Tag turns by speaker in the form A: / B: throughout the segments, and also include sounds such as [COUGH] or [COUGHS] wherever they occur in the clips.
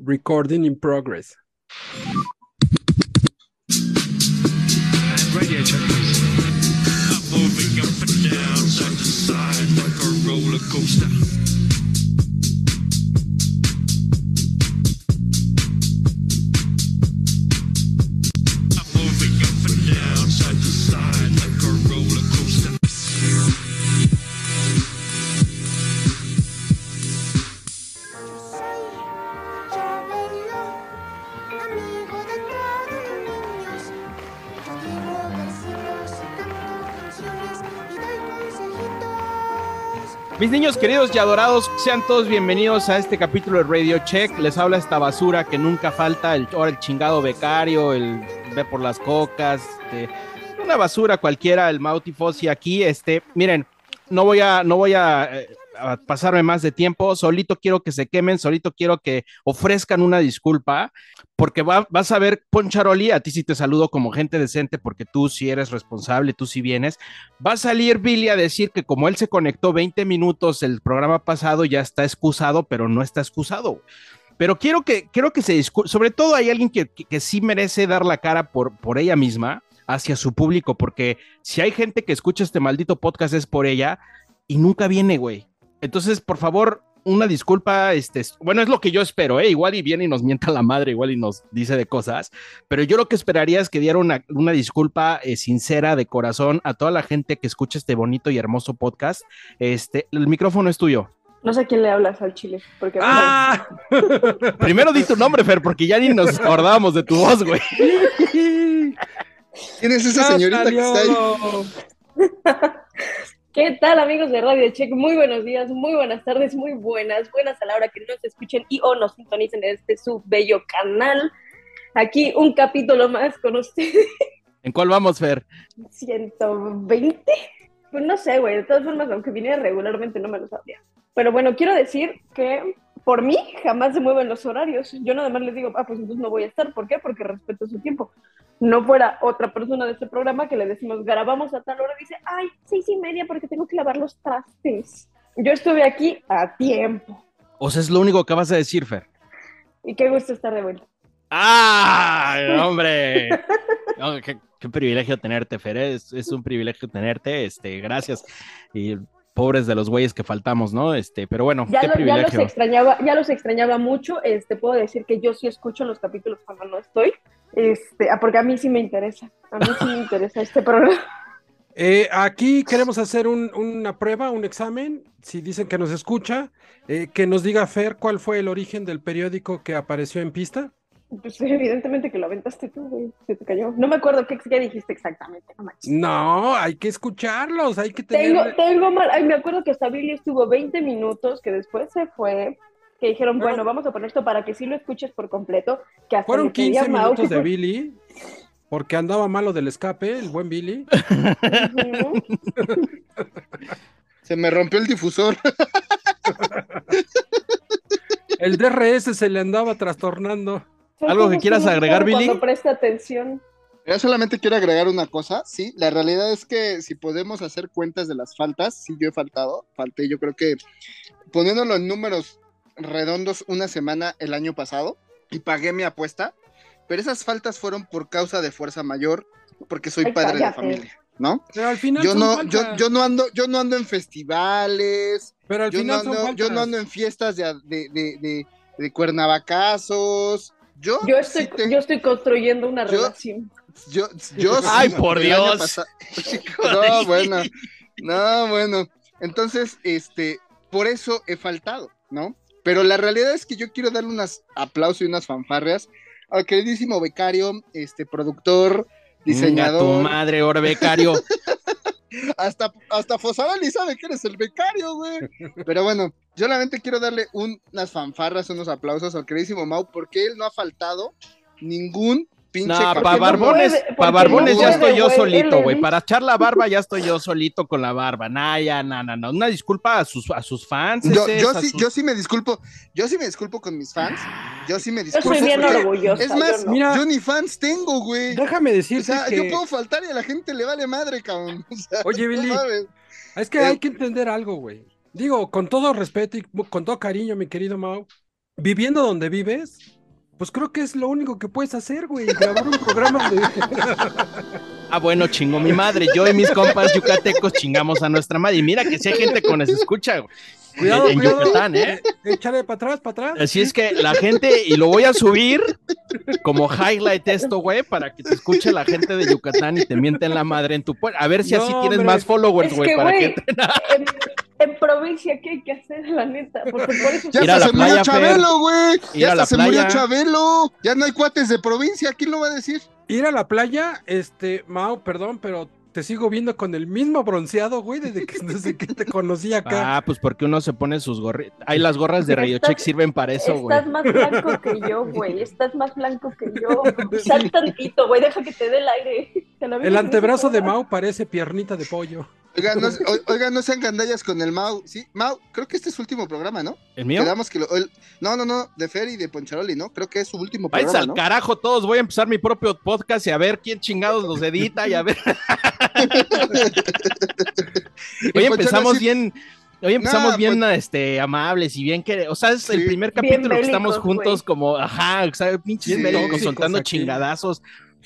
A: Recording in progress.
B: Radio check, please. I'm moving up and down, side to side, like a roller coaster.
C: Mis niños queridos y adorados, sean todos bienvenidos a este capítulo de Radio Check. Les habla esta basura que nunca falta, el, ahora el chingado becario, el ve por las cocas, este, una basura cualquiera, el Mauti Fossi aquí. Este, miren, no voy a, no voy a, eh, pasarme más de tiempo, solito quiero que se quemen, solito quiero que ofrezcan una disculpa, porque va- vas a ver, Poncharoli, a ti sí te saludo como gente decente, porque tú sí eres responsable, tú sí vienes. Va a salir Billy a decir que como él se conectó 20 minutos el programa pasado, ya está excusado, pero no está excusado. Pero quiero que, quiero que se disculpe, sobre todo hay alguien que, que, que sí merece dar la cara por, por ella misma hacia su público, porque si hay gente que escucha este maldito podcast es por ella y nunca viene, güey. Entonces, por favor, una disculpa, este, es- bueno, es lo que yo espero, ¿eh? Igual y viene y nos mienta la madre, igual y nos dice de cosas, pero yo lo que esperaría es que diera una, una disculpa eh, sincera de corazón a toda la gente que escucha este bonito y hermoso podcast. Este, el micrófono es tuyo.
D: No sé a quién le hablas al chile, porque
C: ¡Ah! [LAUGHS] Primero di tu nombre, Fer, porque ya ni nos acordábamos de tu voz, güey.
E: ¿Quién es esa
A: ¡Ya
E: señorita que está ahí? [LAUGHS]
D: ¿Qué tal amigos de Radio Check? Muy buenos días, muy buenas tardes, muy buenas, buenas a la hora que nos escuchen y o nos sintonicen en este su bello canal. Aquí un capítulo más con ustedes, [LAUGHS]
C: ¿En cuál vamos, Fer?
D: 120. Pues no sé, güey, de todas formas, aunque viniera regularmente no me lo sabría. Pero bueno, quiero decir que por mí jamás se mueven los horarios. Yo nada más les digo, ah, pues entonces no voy a estar. ¿Por qué? Porque respeto su tiempo. No fuera otra persona de este programa que le decimos, grabamos a tal hora, y dice, ay, seis y media porque tengo que lavar los trastes. Yo estuve aquí a tiempo.
C: O sea, es lo único que vas a decir, Fer.
D: Y qué gusto estar de vuelta.
C: ¡Ah! [LAUGHS] ¡Hombre! No, qué, qué privilegio tenerte, Fer. ¿eh? Es, es un privilegio tenerte. Este, gracias. Y pobres de los güeyes que faltamos, ¿no? Este, pero bueno,
D: Ya,
C: qué
D: lo- ya los
C: privilegio.
D: extrañaba, ya los extrañaba mucho. Este, puedo decir que yo sí escucho los capítulos cuando no estoy. Este, ah, porque a mí sí me interesa. A mí sí me [LAUGHS] interesa este programa.
A: Eh, aquí queremos hacer un- una prueba, un examen. Si dicen que nos escucha, eh, que nos diga Fer cuál fue el origen del periódico que apareció en pista.
D: Pues evidentemente que lo aventaste tú, güey. Se te cayó. No me acuerdo qué, qué dijiste exactamente. No
A: hay que escucharlos, hay que
D: Tengo,
A: tener.
D: tengo mal. Ay, me acuerdo que hasta Billy estuvo 20 minutos, que después se fue. Que dijeron,
A: Fueron-
D: bueno, vamos a poner esto para que sí lo escuches por completo. Que hasta
A: Fueron
D: le pedí a
A: 15
D: Mau
A: minutos de Billy, porque andaba malo del escape, el buen Billy.
E: Se me rompió el difusor.
A: El DRS se le andaba trastornando.
C: ¿Algo que quieras agregar, Billy?
D: Cuando presta atención.
E: Yo solamente quiero agregar una cosa, sí, la realidad es que si podemos hacer cuentas de las faltas, sí, yo he faltado, falté, yo creo que poniéndolo en números redondos una semana el año pasado y pagué mi apuesta, pero esas faltas fueron por causa de fuerza mayor, porque soy
D: Ay,
E: padre de familia, ¿no?
A: Pero al final
E: Yo
A: son
E: no, yo, yo no ando, yo no ando en festivales,
A: Pero al
E: yo no,
A: final son
E: ando, yo no ando en fiestas de, de, de, de, de cuernavacazos. Yo,
D: Yo estoy,
E: sí te-
D: yo estoy construyendo una
E: Yo-
D: relación.
E: Yo, yo [LAUGHS]
C: Ay,
E: sí,
C: por Dios. [LAUGHS] [LAUGHS]
E: No, bueno, no, bueno. Entonces, este, por eso he faltado, ¿no? Pero la realidad es que yo quiero darle unos aplausos y unas fanfarrias al queridísimo becario, este, productor,
C: Venga, tu
E: diseñador,
C: madre, ahora becario. [LAUGHS]
E: hasta, hasta Fosaroli sabe que eres el becario, güey. Pero bueno, yo solamente quiero darle un- unas fanfarras, unos aplausos al queridísimo Mau, porque él no ha faltado ningún pinche
C: No, para barbones, para barbones
E: no
C: ya estoy yo solito, güey. Para echar la barba ya estoy yo solito con la barba. Nah, ya, no, no, no. Una disculpa a sus, a sus fans.
E: Yo, yo sí,
C: sus-
E: yo sí me disculpo, yo sí me disculpo con mis fans, yo sí me
D: Yo
E: disculpo.
D: soy bien orgullosa.
E: Es más,
D: yo no.
A: Mira,
E: yo ni fans tengo, güey.
A: déjame
E: O
A: decirte
E: sea,
A: que...
E: yo puedo faltar y a la gente le vale madre, cabrón. [LAUGHS] O sea,
A: Oye, Billy. Es que
E: Eh,
A: hay que entender algo, güey. Digo, con todo respeto y con todo cariño, mi querido Mau, viviendo donde vives, pues creo que es lo único que puedes hacer, güey, grabar un programa de... [LAUGHS]
C: Ah, bueno, chingo mi madre. Yo y mis compas yucatecos chingamos a nuestra madre. Y mira que si hay gente que nos escucha, güey.
A: Cuidado,
C: en,
A: cuidado.
C: Yucatán, ¿eh?
A: Échale para atrás, para atrás.
C: Así es que la gente, y lo voy a subir como highlight esto, güey, para que te escuche la gente de Yucatán y te mienten la madre en tu puerta. A ver si así tienes
A: hombre.
C: más followers,
D: Es
C: güey,
D: que,
C: para
D: güey,
C: que [LAUGHS]
D: en, en provincia, ¿qué hay que hacer, la neta? Porque por eso
E: Ya hasta se murió. Chabelo, güey. Ya hasta se murió. Chabelo. Ya no hay cuates de provincia. ¿Quién lo va a decir?
A: Ir a la playa, este, Mao, perdón, pero te sigo viendo con el mismo bronceado, güey, desde que, [LAUGHS] desde que te conocí acá.
C: Ah, pues porque uno se pone sus gorritas. Ay, las gorras de Radio
D: Estás-
C: Check sirven para eso, güey.
D: Estás más blanco que yo, [LAUGHS] güey. Estás más blanco que yo. [LAUGHS] Sal tantito, güey. Deja que te dé el aire. Te
A: el antebrazo de. Mao parece piernita de pollo.
E: Oigan, no, oigan, no sean gandallas con el Mau. Sí, Mau, creo que este es su último programa, ¿no?
C: ¿El mío?
E: Quedamos que lo- el- no, no, no, de Fer y de Poncharoli, ¿no? Creo que es su último programa,
C: al
E: ¿no?
C: carajo todos, voy a empezar mi propio podcast y a ver quién chingados los edita y a ver. [LAUGHS] Hoy empezamos
E: así-
C: bien, hoy empezamos
E: Nah,
C: bien
E: pues-
C: este amables y bien que, o sea, es el
E: Sí.
C: primer
D: Bien
C: capítulo que estamos
D: bélicos,
C: juntos como, ajá, o sea, pinches
E: Bien
A: tóxicos
C: soltando
A: aquí.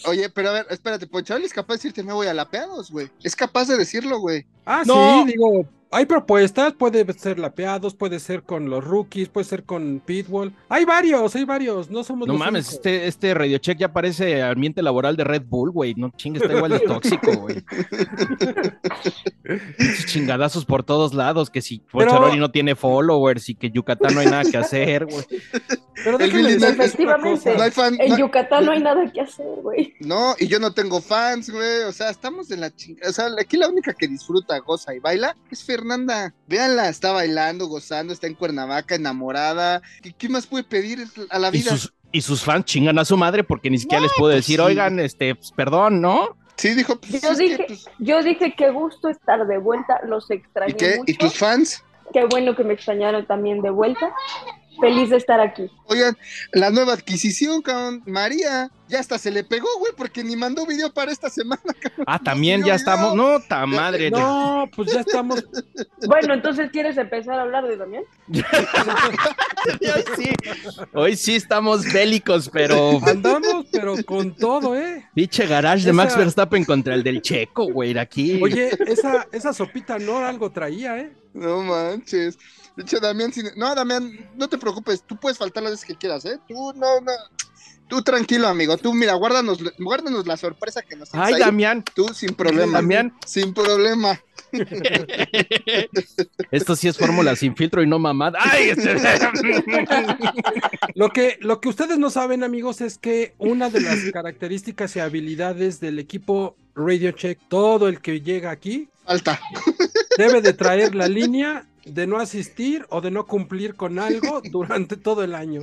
E: Oye, pero a ver, espérate, Poncharoli es capaz de decirte me voy a la peados, güey. Es capaz de decirlo, güey.
A: Ah,
C: No.
A: sí, digo, hay propuestas, puede ser lapeados, puede ser con los rookies, puede ser con Pitbull. Hay varios, hay varios, no somos
C: No
A: los
C: mames,
A: únicos.
C: este, este Radio Check ya parece ambiente laboral de Red Bull, güey. No chingue, está igual de tóxico, güey. [LAUGHS] Chingadazos por todos lados, que si
A: Pero-
C: Poncharoli no tiene followers y que Yucatán no hay nada que hacer, güey.
A: Pero déjenme
D: Efectivamente.
A: cosa.
E: No hay fan.
D: En
E: no-
D: Yucatán no hay nada que hacer, güey.
E: No, y yo no tengo fans, güey. O sea, estamos en la chingada. O sea, aquí la única que disfruta, goza y baila es Fernanda. Véanla, está bailando, gozando, está en Cuernavaca, enamorada. ¿Qué, qué más puede pedir a la
C: Y
E: vida?
C: sus, y sus fans chingan a su madre porque ni siquiera les puedo decir,
E: sí.
C: oigan, este, pues, perdón, ¿no?
E: Sí, dijo, pues,
D: Yo
E: que,
D: dije,
E: pues,
D: yo dije qué gusto estar de vuelta, los extrañé
E: ¿y qué?
D: mucho.
E: ¿Y tus fans?
D: Qué bueno que me extrañaron también de vuelta. Feliz de estar aquí.
E: Oigan, la nueva adquisición, cabrón, María, ya hasta se le pegó, güey, porque ni mandó video para esta semana. [LAUGHS]
C: Ah, también ya estamos, no, ta madre.
A: No, pues ya estamos. [LAUGHS]
D: Bueno, entonces quieres empezar a hablar de Damián. [LAUGHS]
C: Hoy sí, hoy sí estamos bélicos, pero
A: Andamos, pero con todo, ¿eh?
C: pinche garage de Max Verstappen contra el del Checo, güey, aquí.
A: Oye, esa, esa sopita no algo traía, ¿eh?
E: No manches. De hecho, Damián, sin- no, Damián, no te preocupes, tú puedes faltar las veces que quieras, ¿eh? Tú, no, no. Tú tranquilo, amigo. Tú, mira, guárdanos, guárdanos la sorpresa que nos
C: Ay,
E: ahí.
C: Damián,
E: Tú, sin problema.
C: Damián.
E: Sin problema. [LAUGHS]
C: Esto sí es fórmula sin filtro y no mamada. Ay, [LAUGHS] este-
A: Lo que, lo que ustedes no saben, amigos, es que una de las características y habilidades del equipo Radio Check, todo el que llega aquí,
E: Falta.
A: debe de traer la línea de no asistir o de no cumplir con algo [LAUGHS] durante todo el año.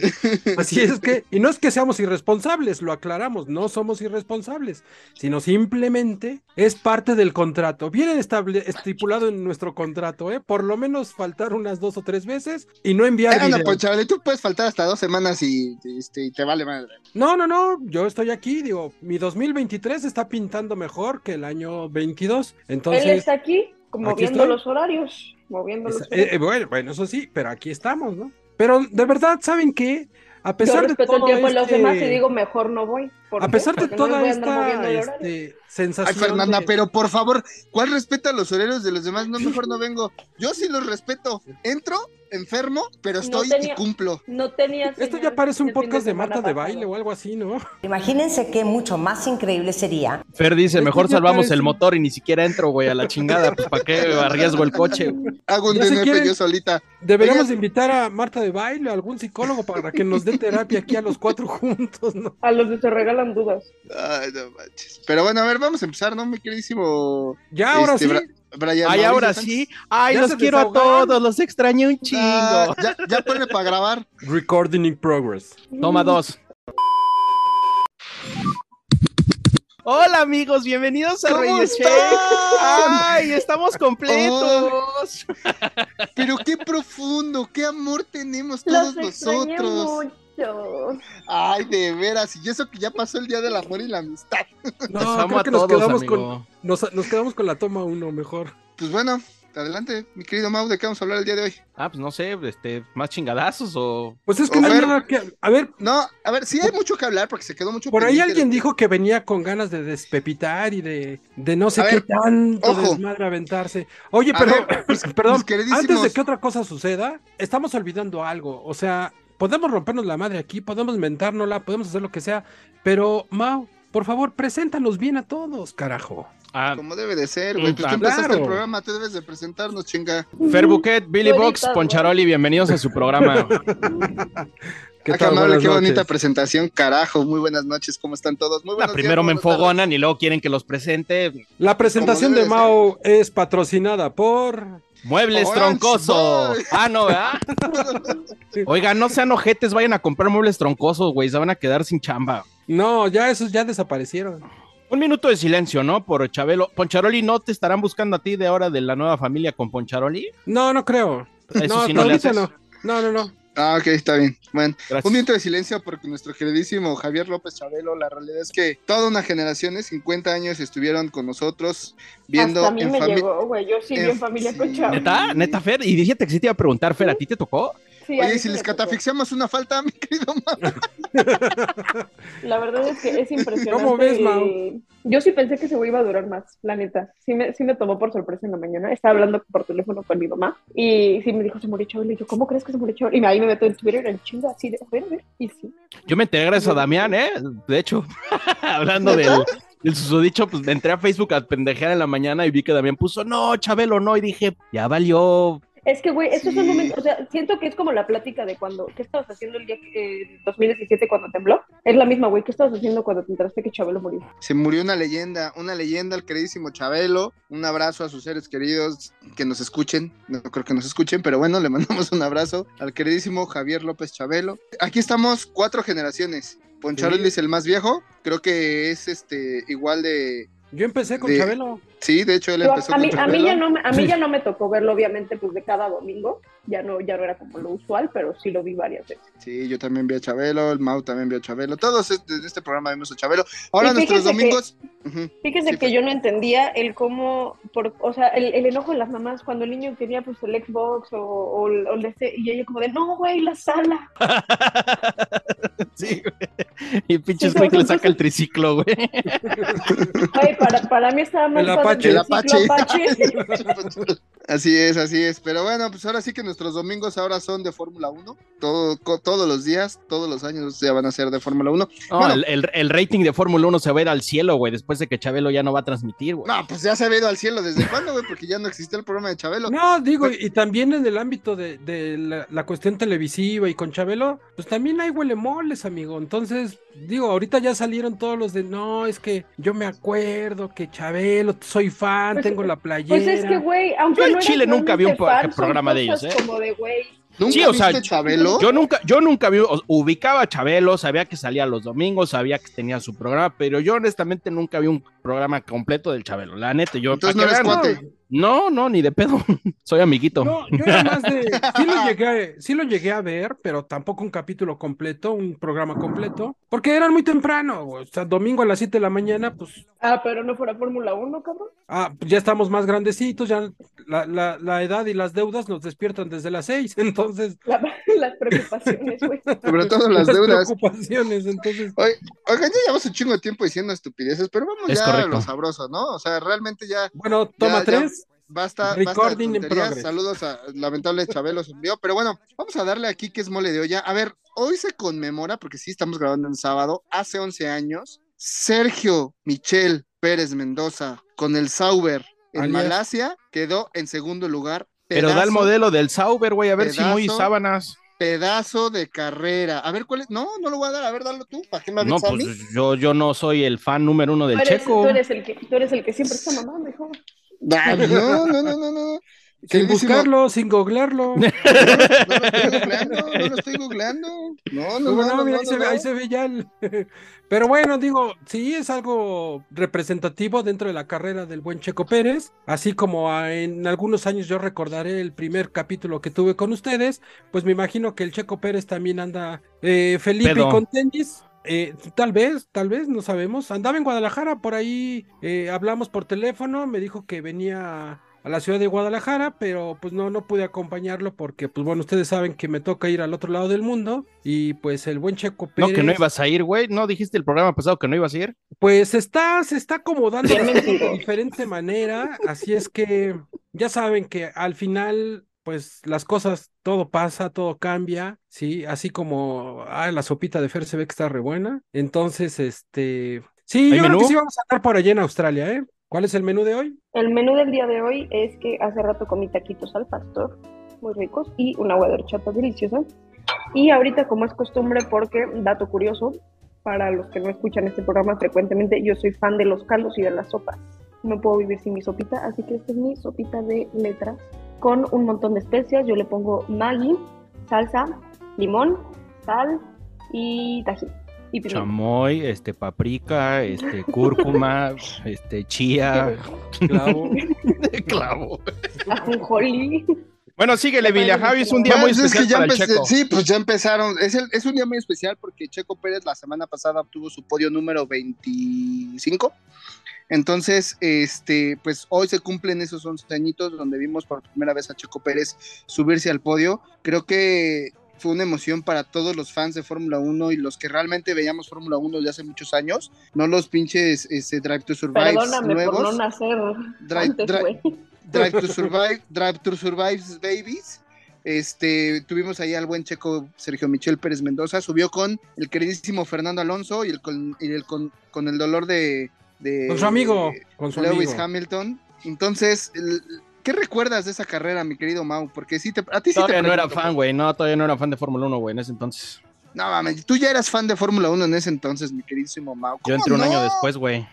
A: Así [LAUGHS] es que, y no es que seamos irresponsables, lo aclaramos, no somos irresponsables, sino simplemente es parte del contrato. Viene estable- estipulado en nuestro contrato, ¿eh? Por lo menos faltar unas dos o tres veces y no enviar
E: Ah, no, pues, chaval, tú puedes faltar hasta dos semanas y, este, y te vale madre.
A: No, no, no, yo estoy aquí, digo, mi 2023 está pintando mejor que el año 22,
D: Él
A: entonces...
D: está aquí, moviendo
A: estoy.
D: los horarios. Moviendo los
A: eh, eh, bueno, bueno, eso sí, pero aquí estamos, ¿no? Pero de verdad, ¿saben qué? A
D: Yo
A: pesar de
D: respeto el
A: todo
D: tiempo de los
A: este-
D: demás y digo, mejor no voy. ¿Por
A: a pesar de
D: Porque
A: toda
D: a
A: esta este,
E: Ay,
A: sensación
E: Fernanda,
A: de-
E: pero por favor, ¿cuál respeta los horarios de los demás? No, mejor no vengo. Yo sí los respeto. Entro, enfermo, pero
D: No
E: estoy
D: tenía-
E: y cumplo.
D: No tenía
A: Esto ya parece un podcast de Marta de baile o algo así, ¿no?
F: Imagínense qué mucho más increíble sería
C: Fer dice, mejor salvamos
A: parece-
C: el motor y ni siquiera entro, güey, a la chingada. Pues, ¿para qué arriesgo el coche?
E: Hago un DNF
A: quieren-
E: yo solita.
A: Deberíamos
E: Oigan.
A: invitar a Marta de baile o algún psicólogo para que nos dé terapia aquí a los cuatro juntos, ¿no?
D: A los que se regalan dudas.
E: Ay, no manches. Pero bueno, a ver, vamos a empezar, ¿no, mi queridísimo
A: Ya, ahora
E: Este,
A: sí.
E: Brian?
C: Ay,
E: Mauricio
C: ahora
E: Sánchez?
C: sí. Ay,
A: Ya
C: los quiero a todos, los extrañé un chingo.
E: Ah, ya, ya ponle para grabar.
A: Recording in progress.
C: Toma dos. Hola amigos, bienvenidos a
E: ¿Cómo
C: Radio Check.
E: están?
C: Ay, estamos completos.
E: Pero qué profundo, qué amor tenemos todos nosotros.
D: mucho.
E: Ay, de veras, y eso que ya pasó el día del amor y la amistad.
A: No, creo que nos
C: todos,
A: quedamos
C: amigo.
A: con nos, nos quedamos con la toma uno mejor.
E: Pues bueno, adelante, mi querido Mau, ¿de qué vamos a hablar el día de hoy?
C: Ah, pues no sé, este, más chingadazos o.
A: Pues es que no hay nada que. A ver,
E: No, a ver, sí hay mucho que hablar porque se quedó mucho
A: por ahí alguien
E: de-
A: dijo que venía con ganas de despepitar y de, de no sé
E: A
A: qué
E: ver,
A: tanto
E: ojo.
A: desmadre aventarse. Oye,
E: ver, [COUGHS] mis-
A: perdón, antes de que otra cosa suceda, estamos olvidando algo. O sea, podemos rompernos la madre aquí, podemos mentárnosla, podemos hacer lo que sea, pero Mau, por favor, preséntanos bien a todos, carajo.
C: Ah,
E: Como debe de ser, güey. Pues tú
C: Claro.
E: empezaste el programa, tú debes de presentarnos, chinga.
C: Fer Buquet, Billy Box. Poncharoli, bienvenidos a su programa. [LAUGHS]
A: ¿Qué
E: Ah,
A: tal?
E: amable,
A: Buenas
E: qué bonita presentación, carajo. Muy buenas noches, ¿cómo están todos? Muy buenos
C: primero
E: días,
C: me
E: buenas tardes.
C: enfogonan y luego quieren que los presente.
A: La presentación de Mau es patrocinada por.
C: Muebles
E: Orange
C: troncoso.
E: Boy.
C: Ah, no, ¿verdad? [LAUGHS] Oigan, no sean ojetes, vayan a comprar muebles troncosos, güey, se van a quedar sin chamba.
A: No, ya esos ya desaparecieron.
C: Un minuto de silencio, ¿no? Por Chabelo. Poncharoli, ¿no te estarán buscando a ti de ahora de la nueva familia con Poncharoli?
A: No, no creo.
C: Eso
A: no,
C: sí no le
A: ahorita
C: haces.
A: no. No, no, no.
E: Ah, ok, está bien. Bueno,
C: Gracias.
E: un minuto de silencio porque nuestro queridísimo Javier López Chabelo, la realidad es que toda una generación, ¿eh? 50 años, estuvieron con nosotros viendo
D: Hasta a mí
E: en
D: me llegó, güey. Yo sí vi
E: en-
D: familia
E: sí.
D: con Chavo.
C: ¿Neta? ¿Neta, Fer? Y dijiste que sí te iba a preguntar, Fer, ¿a ti te tocó?
D: Sí,
E: Oye,
D: mí
E: ¿y si les catafixiamos una falta, mi querido Mau.
D: La verdad es que es impresionante.
A: ¿Cómo ves, Mau?
D: el- Yo sí pensé que ese güey iba a durar más, la neta. Sí me, sí me tomó por sorpresa en la mañana. Estaba hablando por teléfono con mi mamá y sí me dijo, se murió Chabelo. Y yo, ¿cómo crees que se murió Chabelo? Y ahí me meto en Twitter en chinga, así de, a ver, a ver. Y sí.
C: Yo me enteré gracias a Damián, ¿eh? De hecho, [LAUGHS] hablando del, del susodicho, pues me entré a Facebook a pendejear en la mañana y vi que Damián puso, no, Chabelo, no, y dije, ya valió.
D: Es que, güey, estos son
E: Sí.
D: momentos, o sea, siento que es como la plática de cuando, ¿qué estabas haciendo el día que, eh, 2017 cuando tembló? Es la misma, güey, ¿qué estabas haciendo cuando te enteraste que Chabelo murió?
E: Se murió una leyenda, una leyenda al queridísimo Chabelo. Un abrazo a sus seres queridos que nos escuchen. No creo que nos escuchen, pero bueno, le mandamos un abrazo al queridísimo Javier López Chabelo. Aquí estamos cuatro generaciones. Poncharoli
A: Sí.
E: es el más viejo. Creo que es este igual de.
A: Yo empecé con
E: De-
A: Chabelo.
E: Sí, de hecho él
D: Pero
E: empezó
D: a, mí, a, mí ya no, me- a mí
A: Sí.
D: ya no me tocó verlo, obviamente, pues de cada domingo. Ya no, ya no era como lo usual, pero sí lo vi varias veces.
E: Sí, yo también vi a Chabelo, el Mau también vio a Chabelo. Todos este- en este programa vimos a Chabelo. Ahora
D: Y
E: nuestros
D: que-
E: domingos. Ujú.
D: Fíjese
E: Sí,
D: que
E: pues.
D: yo no entendía el cómo, por, o sea, el, el enojo de las mamás cuando el niño quería pues el Xbox o, o, el- o el este, y ella como de, no, güey, la sala. [LAUGHS]
C: Sí, güey. Y pinches
D: Sí,
C: güey que le saca el triciclo, güey.
D: Ay, para, para mí estaba padre
A: Apache.
E: El
D: ciclo
E: Apache.
D: Apache. [LAUGHS]
E: Así es, así es. Pero bueno, pues ahora sí que nuestros domingos ahora son de Fórmula 1. Todo, todos los días, todos los años ya van a ser de Fórmula 1.
C: No,
E: Bueno.
C: el, el- el rating de Fórmula 1 se va a ir al cielo, güey, después de que Chabelo ya no va a transmitir, güey.
E: No, pues ya se ha ido al cielo. ¿Desde cuándo, güey? Porque ya no existía el programa de Chabelo.
A: No, digo, y también en el ámbito de, de la, la cuestión televisiva y con Chabelo, pues también hay huelemoles, amigo. Entonces, digo, ahorita ya salieron todos los de, no, es que yo me acuerdo que Chabelo, soy fan,
D: Pues,
A: tengo la playera.
D: Pues es que, güey, aunque
C: Yo en
D: no
C: Chile nunca vi un
D: fan,
C: programa de ellos, ¿eh?
D: Como de, güey,
E: ¿Nunca
C: Sí, o sea,
E: Chabelo?
C: Yo nunca, yo nunca vi, ubicaba a Chabelo, sabía que salía los domingos, sabía que tenía su programa, pero yo honestamente nunca vi un programa completo del Chabelo. La neta, yo.
E: Entonces no eres cuate.
C: No, no, ni de pedo. [LAUGHS] Soy amiguito.
A: No, yo era más de. Sí lo, [LAUGHS] llegué, sí lo llegué a ver, pero tampoco un capítulo completo, un programa completo, porque eran muy temprano. O sea, domingo a las 7 de la mañana, pues
D: ah, pero no fuera Fórmula 1, cabrón.
A: ah, pues ya estamos más grandecitos, ya la, la, la edad y las deudas nos despiertan desde las 6. [LAUGHS] Entonces,
D: La- las preocupaciones, güey.
E: Sobre todo las deudas.
A: preocupaciones. Entonces,
E: Oye, Oigan, ya llevamos un chingo de tiempo diciendo estupideces, pero vamos
C: Es
E: ya a
C: correcto.
E: lo sabroso, ¿no? O sea, realmente ya
A: bueno, toma
E: ya-
A: tres.
E: Basta.
A: Recording
E: basta de tonterías. Saludos a lamentable Chabelo se envió, pero bueno, vamos a darle aquí que es mole de olla. A ver, hoy se conmemora, porque sí estamos grabando en sábado, hace 11 años, Sergio Michel Pérez Mendoza con el Sauber en. Malasia quedó en segundo lugar.
C: pero da el modelo del Sauber, güey, a ver si muy sábanas.
E: Pedazo de carrera. A ver, ¿cuál es? No, no lo voy a dar. A ver, dalo tú. ¿Para qué me
C: No,
E: avisas a
C: pues
E: mí?
C: yo, yo no soy el fan número uno del
D: Tú eres,
C: Checo.
D: tú eres el que, tú eres el que siempre está mamando, hijo.
E: No, no, no, no, no.
A: Sin buscarlo, sin googlearlo. [LAUGHS]
E: No, no lo estoy googleando, no lo estoy googleando. No, no,
A: No, mira, ahí, se ve,
E: no.
A: ahí se ve ya el... [LAUGHS] Pero bueno, digo, sí es algo representativo dentro de la carrera del buen Checo Pérez, así como en algunos años yo recordaré el primer capítulo que tuve con ustedes, pues me imagino que el Checo Pérez también anda eh, Felipe y con tenis. Eh, tal vez, tal vez, no sabemos. Andaba en Guadalajara, por ahí eh, hablamos por teléfono, me dijo que venía a la ciudad de Guadalajara, pero pues no, no pude acompañarlo porque, pues bueno, ustedes saben que me toca ir al otro lado del mundo y pues el buen Checo
C: No,
A: Pérez,
C: que no ibas a ir, güey. ¿No dijiste el programa pasado que no ibas a ir?
A: pues está, se está acomodando [LAUGHS] de diferente manera, así es que ya saben que al final, pues las cosas, todo pasa, todo cambia, ¿sí? Así como, ah, la sopita de Fer se ve que está re buena, entonces, este, sí,
C: ¿Hay
A: yo creo
C: menú?
A: que sí vamos a andar por allá en Australia, ¿eh? ¿Cuál es el menú de hoy?
D: El menú del día de hoy es que hace rato comí taquitos al pastor, muy ricos, y un agua de horchata deliciosa. Y ahorita, como es costumbre, porque, dato curioso, para los que no escuchan este programa frecuentemente, yo soy fan de los caldos y de las sopas. No puedo vivir sin mi sopita, así que esta es mi sopita de letras con un montón de especias. Yo le pongo Maggi, salsa, limón, sal y tajín. Y pimienta.
C: Chamoy, este, paprika, este, cúrcuma, [LAUGHS] este, chía,
A: Clavo. [LAUGHS]
C: clavo.
D: Ajonjolí.
C: Bueno, síguele, Billy. Javi es un día muy
E: Pues es que
C: especial
E: ya
C: para el
E: empecé-
C: Checo.
E: Sí, pues ya empezaron. Es, el- es un día muy especial porque Checo Pérez la semana pasada obtuvo su podio número 25. Entonces, este, pues hoy se cumplen esos 11 añitos donde vimos por primera vez a Checo Pérez subirse al podio. Creo que fue una emoción para todos los fans de Fórmula 1 y los que realmente veíamos Fórmula 1 desde hace muchos años, no los pinches este, Drive to Survive
D: Perdóname
E: nuevos.
D: por no nacer
E: Drive-
D: antes.
E: Drive to Survive, Drive to Survive Babies. Este, tuvimos ahí al buen checo Sergio Michel Pérez Mendoza, subió con el queridísimo Fernando Alonso y el con, y el con, con el dolor de, de
A: Con su amigo, con su
E: Lewis
A: amigo.
E: Hamilton. Entonces, ¿qué recuerdas de esa carrera, mi querido Mau? Porque sí te, a ti sí
C: Todavía
E: te
C: no era fan, güey. No, todavía no era fan de Fórmula 1, güey, en ese entonces.
E: No mames, tú ya eras fan de Fórmula 1 en ese entonces, mi queridísimo Mau.
C: Yo
E: ¿Cómo
C: entré un
E: no?
C: año después, güey.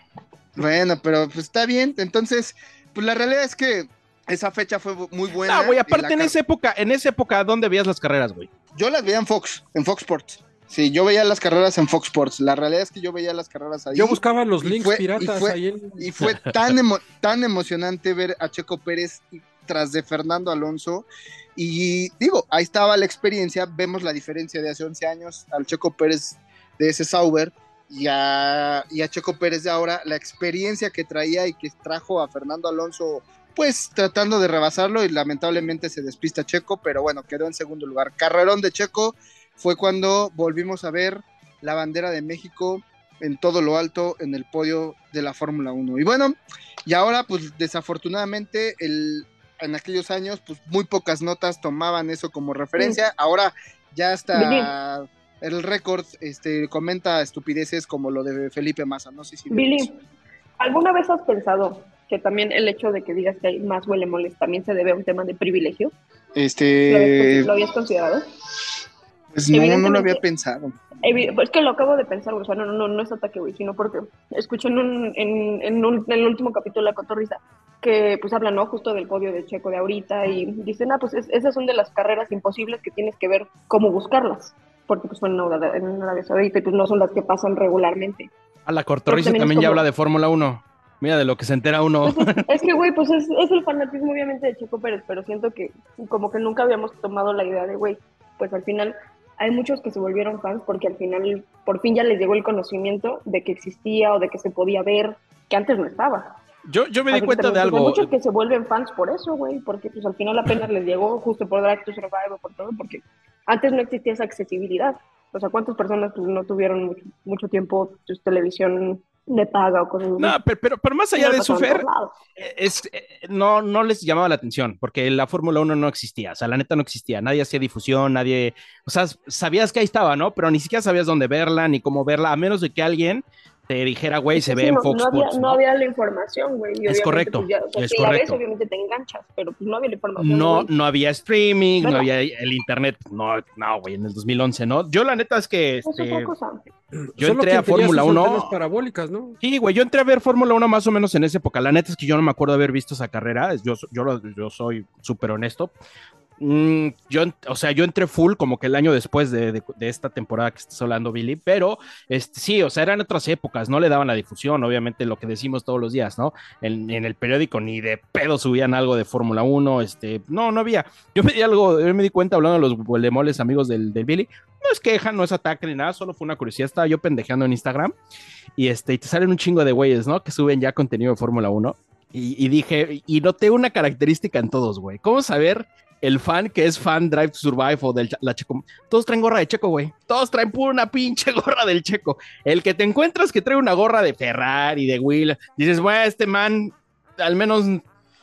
E: Bueno, pero pues está bien. Entonces, pues la realidad es que esa fecha fue muy buena.
C: No, güey, aparte en esa época, en esa época, ¿dónde veías las carreras, güey?
E: Yo las veía en Fox, en Fox Sports. Sí, yo veía las carreras en Fox Sports. La realidad es que yo veía las carreras ahí.
A: Yo buscaba los links
E: fue- y
A: piratas
E: fue-
A: ahí en...
E: Y fue tan, [LAUGHS] emo- tan emocionante ver a Checo Pérez tras de Fernando Alonso. Y digo, ahí estaba la experiencia. Vemos la diferencia de hace 11 años al Checo Pérez de ese Sauber y a, y a Checo Pérez de ahora. La experiencia que traía y que trajo a Fernando Alonso, pues tratando de rebasarlo. Y lamentablemente se despista Checo, pero bueno, quedó en segundo lugar. Carrerón de Checo fue cuando volvimos a ver la bandera de México en todo lo alto en el podio de la Fórmula 1. Y bueno, y ahora pues desafortunadamente el, en aquellos años pues muy pocas notas tomaban eso como referencia. Ahora ya está el récord, este, comenta estupideces como lo de Felipe Massa, no sé si...
D: Billy, ¿alguna vez has pensado que también el hecho de que digas que hay más huele moles también se debe a un tema de privilegio? ¿Lo habías,
E: Este,
D: lo habías considerado?
E: Pues no, no lo había pensado.
D: Pues que lo acabo de pensar, güey, o sea, no, no, no es ataque, güey, sino porque escuché en, un, en, en, un- en el último capítulo de La Cotorrisa que pues hablan, ¿no? Justo del podio de Checo de ahorita y dicen, ah, pues es- esas son de las carreras imposibles que tienes que ver cómo buscarlas, porque pues son en Arabia- en Arabia Saudita y pues no son las que pasan regularmente.
C: A la Cortorrisa
D: también es
C: ya habla de Fórmula 1. Mira de lo que se entera uno.
D: Pues es, [LAUGHS] es que, güey, pues es, es el fanatismo obviamente de Checo Pérez, pero siento que como que nunca habíamos tomado la idea de, güey, pues al final hay muchos que se volvieron fans porque al final por fin ya les llegó el conocimiento de que existía o de que se podía ver, que antes no estaba.
C: Yo, yo me di
D: Así
C: cuenta de algo.
D: Hay muchos que se vuelven fans por eso, güey, porque pues al final apenas les llegó justo por Drive to Survive o por todo, porque antes no existía esa accesibilidad. O sea, ¿cuántas personas pues, no tuvieron mucho, mucho tiempo pues, televisión de paga o cosas?
C: No, pero, pero, pero más allá de eso, Fer,
D: lados.
C: es, eh, no, no les llamaba la atención, porque la Fórmula 1 no existía, o sea, la neta no existía, nadie hacía difusión, nadie, o sea, sabías que ahí estaba, ¿no? Pero ni siquiera sabías dónde verla, ni cómo verla, a menos de que alguien te dijera, güey, se
D: Sí,
C: ve en
D: no,
C: Fox
D: no había,
C: Sports.
D: no
C: ¿no?
D: había la información, güey. y obviamente,
C: correcto,
D: pues, ya, o sea,
C: es
D: si la ves,
C: correcto.
D: obviamente te enganchas, pero pues no había la información.
C: No,
D: güey.
C: no había streaming, no
D: ¿Verdad?
C: había el internet, no, no, güey, en el 2011, ¿no? Yo la neta es que,
D: Es
C: este, yo entré a Fórmula
A: sus
C: 1.
A: antenas parabólicas, ¿no?
C: Sí, güey, yo entré a ver Fórmula 1 más o menos en esa época. La neta es que yo no me acuerdo de haber visto esa carrera. Yo, yo, yo soy súper honesto. Mm, yo, o sea, yo entré full como que el año después de, de- esta temporada que estás hablando, Billy, pero este, sí, o sea, eran otras épocas, no le daban la difusión, obviamente lo que decimos todos los días, ¿no? En, el periódico ni de pedo subían algo de Fórmula 1, este, no, no había. Yo me di algo, yo me di cuenta hablando de los huelemoles amigos del, del Billy, no es queja, no es ataque ni nada, solo fue una curiosidad, estaba yo pendejeando en Instagram y este, y te salen un chingo de güeyes, ¿no? Que suben ya contenido de Fórmula 1 Y, y dije, y noté una característica en todos, güey. ¿Cómo saber el fan que es fan Drive to Survive o del la Checo? Todos traen gorra de Checo, güey. Todos traen pura una pinche [LAUGHS] gorra del Checo. El que te encuentras que trae una gorra de Ferrari, de Will, dices, bueno, este man al menos...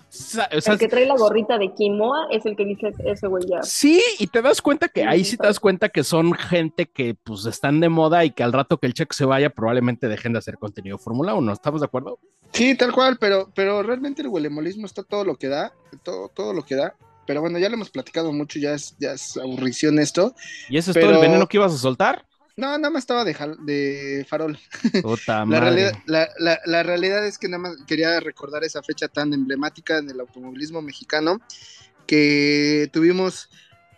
C: sa- o sea,
D: El que trae la gorrita de Quimoa es el que dice ese güey ya.
C: Sí, y te das cuenta que
D: Sí,
C: ahí
D: sí,
C: te das cuenta que son gente que pues están de moda y que al rato que el checo se vaya probablemente dejen de hacer contenido de Fórmula 1. ¿Estamos de acuerdo?
E: Sí, tal cual, pero, pero realmente el huelemolismo está todo lo que da, todo, todo lo que da. Pero bueno, ya lo hemos platicado mucho, ya es, ya es aburrición esto.
C: ¿Y ese es
E: Pero-
C: todo el veneno que ibas a soltar?
E: No, nada más estaba de, de farol. [LAUGHS]
C: Puta
E: La realidad, la, la- la realidad es que nada más quería recordar esa fecha tan emblemática en el automovilismo mexicano, que tuvimos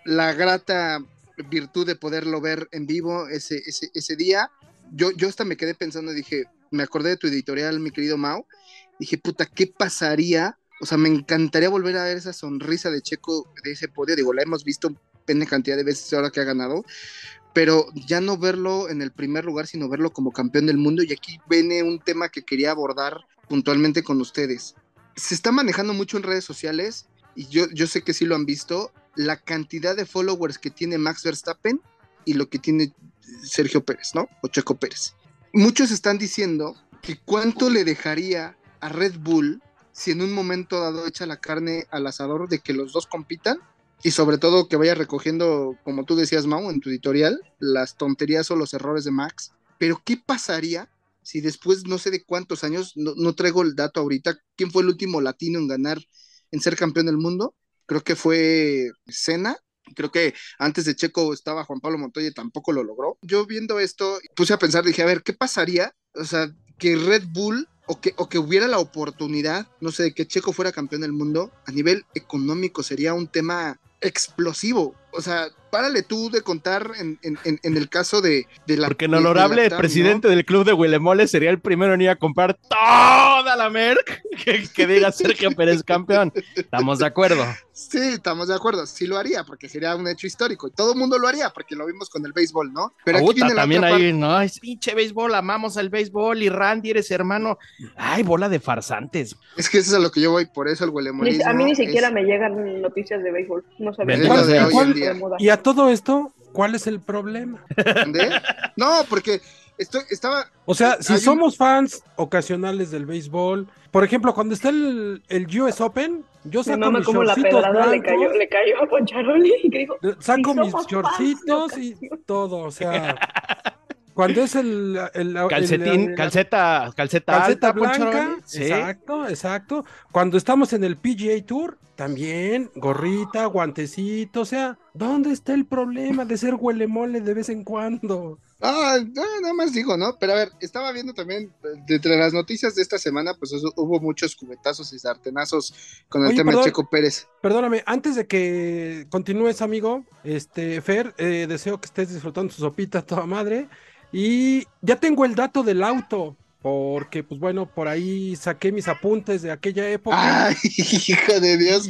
E: la grata virtud de poderlo ver en vivo ese, ese, ese día. Yo, yo hasta me quedé pensando, dije, me acordé de tu editorial, mi querido Mau, dije, puta, ¿qué pasaría? O sea, me encantaría volver a ver esa sonrisa de Checo de ese podio, digo, la hemos visto pena cantidad de veces ahora que ha ganado, pero ya no verlo en el primer lugar, sino verlo como campeón del mundo. Y aquí viene un tema que quería abordar puntualmente con ustedes. Se está manejando mucho en redes sociales, y yo, yo sé que sí lo han visto, la cantidad de followers que tiene Max Verstappen y lo que tiene Sergio Pérez, ¿no? O Checo Pérez. Muchos están diciendo que cuánto le dejaría a Red Bull si en un momento dado echa la carne al asador de que los dos compitan y sobre todo que vaya recogiendo, como tú decías, Mau, en tu editorial, las tonterías o los errores de Max. Pero, ¿qué pasaría si después, no sé de cuántos años, no, no traigo el dato ahorita, quién fue el último latino en ganar, en ser campeón del mundo? Creo que fue Senna. Creo que antes de Checo estaba Juan Pablo Montoya tampoco lo logró. Yo viendo esto, puse a pensar, dije, a ver, ¿qué pasaría? O sea, que Red Bull o que, o que hubiera la oportunidad, no sé, de que Checo fuera campeón del mundo, a nivel económico sería un tema explosivo. O sea, párale tú de contar en, en- en- en el caso de, de la.
C: Porque el
E: de- de la
C: honorable presidente del club de Huelemoles sería el primero en ir a comprar toda la merc que, que diga Sergio Pérez campeón. Estamos de acuerdo.
E: Sí, estamos de acuerdo. Sí lo haría, porque sería un hecho histórico. Y todo el mundo lo haría, porque lo vimos con el béisbol, ¿no? Pero aquí viene la
C: también ahí, no, es pinche béisbol, amamos al béisbol y Randy eres hermano. Ay, bola de farsantes.
E: Es que eso es a lo que yo voy, por eso el huelemolismo.
D: a mí ni
E: es-
D: siquiera me llegan noticias de béisbol. No sabía.
C: Bendito
D: que
A: Y a todo esto, ¿cuál es el problema?
E: ¿Entendés? No, porque estoy, estaba.
A: O sea, si
E: Hay un-
A: somos fans ocasionales del béisbol, por ejemplo, cuando está el, el US Open, yo
D: Mi
A: saco
D: mamá
A: mis
D: como la le cayó, le cayó a Poncharoli y que dijo,
A: saco
D: "Sí
A: mis shortcitos y
D: ocasión".
A: todo, o sea, [LAUGHS] cuando es el, el- el-
C: Calcetín,
A: el-
C: calceta, calceta,
A: calceta
C: alta,
A: blanca.
C: Sí.
A: exacto, exacto. Cuando estamos en el PGA Tour, también gorrita, guantecito, o sea, ¿dónde está el problema de ser huelemole de vez en cuando?
E: Ah, no, nada más digo, ¿no? Pero a ver, estaba viendo también, entre las noticias de esta semana, pues eso- hubo muchos cubetazos y sartenazos con el
A: Oye,
E: tema
A: perdón.
E: de Checo Pérez.
A: Perdóname, antes de que continúes, amigo, este, Fer, eh, deseo que estés disfrutando tu sopita toda madre. Y ya tengo el dato del auto, porque, pues bueno, por ahí saqué mis apuntes de aquella época.
E: Ay, [LAUGHS] hijo de Dios.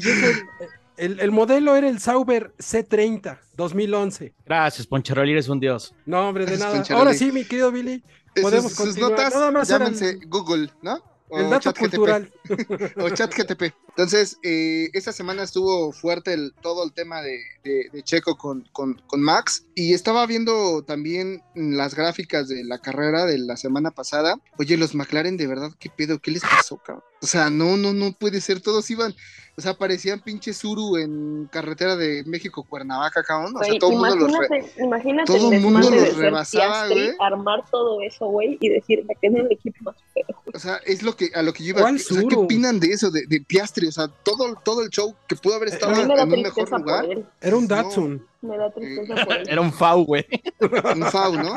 A: El, el- el modelo era el Sauber C30 2011.
C: Gracias, Poncharoli, eres un dios.
A: No, hombre, de
E: Gracias,
A: nada.
E: Poncharoli.
A: Ahora sí, mi querido Billy,
E: Sus-
A: podemos
E: sus,
A: continuar.
E: notas,
A: Nada más eran
E: llámense Google, ¿no?
A: El dato cultural. [LAUGHS]
E: o ChatGTP. Entonces, eh, esta semana estuvo fuerte el- todo el tema de, de- de Checo con, con- con Max. Y estaba viendo también las gráficas de la carrera de la semana pasada. Oye, los McLaren, de verdad, ¿qué pedo? ¿Qué les pasó, cabrón? O sea, no, no, no puede ser. Todos iban, o sea, parecían pinche Suru en carretera de México-Cuernavaca, cabrón. O sea, todo el mundo los... re-
D: imagínate,
E: todo
D: el
E: mundo los rebasaba, güey.
D: armar todo eso, güey, y decir, me quedé en el equipo más feo.
E: O sea, es lo que a lo que yo iba.
A: ¿Cuál
E: O sea, ¿Qué opinan de eso, de, de Piastri? O sea, todo, todo el show que pudo haber estado
D: A mí
E: en un mejor lugar.
A: Era un
E: No.
A: Datsun.
D: Me da tristeza por él. [LAUGHS]
C: Era un FAU, güey.
E: un FAU, ¿no?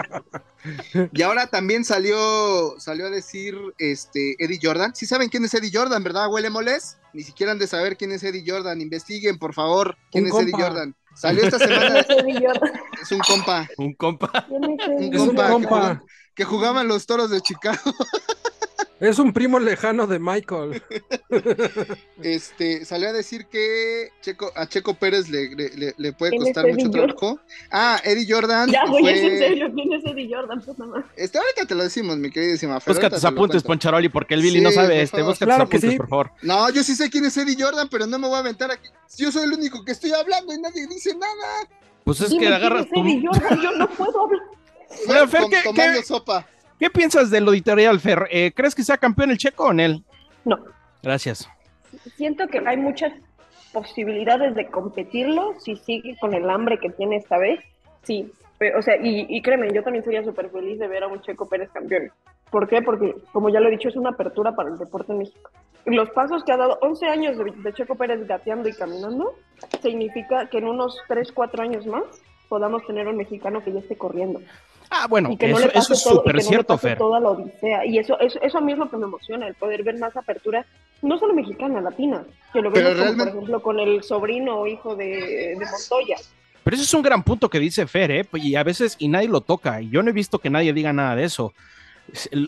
E: Y ahora también salió, salió a decir este Eddie Jordan. Sí saben quién es Eddie Jordan, ¿verdad? Huele moles. Ni siquiera han de saber quién es Eddie Jordan. Investiguen, por favor, quién
A: Un
E: es Eddie
A: compa.
E: Jordan. Salió esta
D: ¿Quién
E: semana,
D: es Eddie Jordan?
E: es un compa,
C: Un compa.
D: ¿Quién es
E: un
D: Eddie
A: Es un
E: compa, que
A: compa.
E: jugaba- que jugaban los toros de Chicago. [LAUGHS]
A: Es un primo lejano de Michael. [LAUGHS]
E: Este, salió a decir que Checo, a Checo Pérez le, le- le- le puede
D: ¿Quién es
E: costar mucho
D: Eddie Jordan?
E: trabajo. Ah, Eddie Jordan.
D: Ya, güey, es en
E: fue-
D: serio, ¿quién es Eddie Jordan? Madre.
E: Este, ahorita te lo decimos, mi queridísima Fer,
C: Busca tus apuntes. Poncharoli, porque el Billy
E: Sí,
C: no sabe. Este, busca
A: Claro
C: tus
A: que
C: apuntes,
A: sí.
C: por favor.
E: No, yo sí sé quién es Eddie Jordan, pero no me voy a aventar aquí. Yo soy el único que estoy hablando y nadie dice nada.
C: Pues es
D: Dime
C: que agarras.
D: Eddie Jordan, yo no puedo hablar.
C: Bueno, Fer,
E: Tom-
C: ¿qué-
E: tomando
C: qué-
E: sopa.
C: ¿Qué piensas del editorial, Fer? Eh, ¿Crees que sea campeón el checo o en él?
D: No,
C: Gracias.
D: siento que hay muchas posibilidades de competirlo si sigue con el hambre que tiene esta vez. Sí, pero, o sea, y, y créeme, yo también sería súper feliz de ver a un Checo Pérez campeón. ¿Por qué? Porque, como ya lo he dicho, es una apertura para el deporte en México. Los pasos que ha dado 11 años de, de Checo Pérez gateando y caminando, significa que en unos 3, 4 años más podamos tener un mexicano que ya esté corriendo.
C: Ah, bueno,
D: y que no
C: eso, eso es súper
D: no
C: cierto,
D: pase
C: Fer.
D: toda la odisea. Y eso, eso, eso a mí es lo que me emociona, el poder ver más apertura, no solo mexicana, latina, que lo vemos como,
E: realmente-
D: por ejemplo, con el sobrino o hijo de, de Montoya.
C: Pero eso es un gran punto que dice Fer, ¿eh? Y a veces, y nadie lo toca, y yo no he visto que nadie diga nada de eso.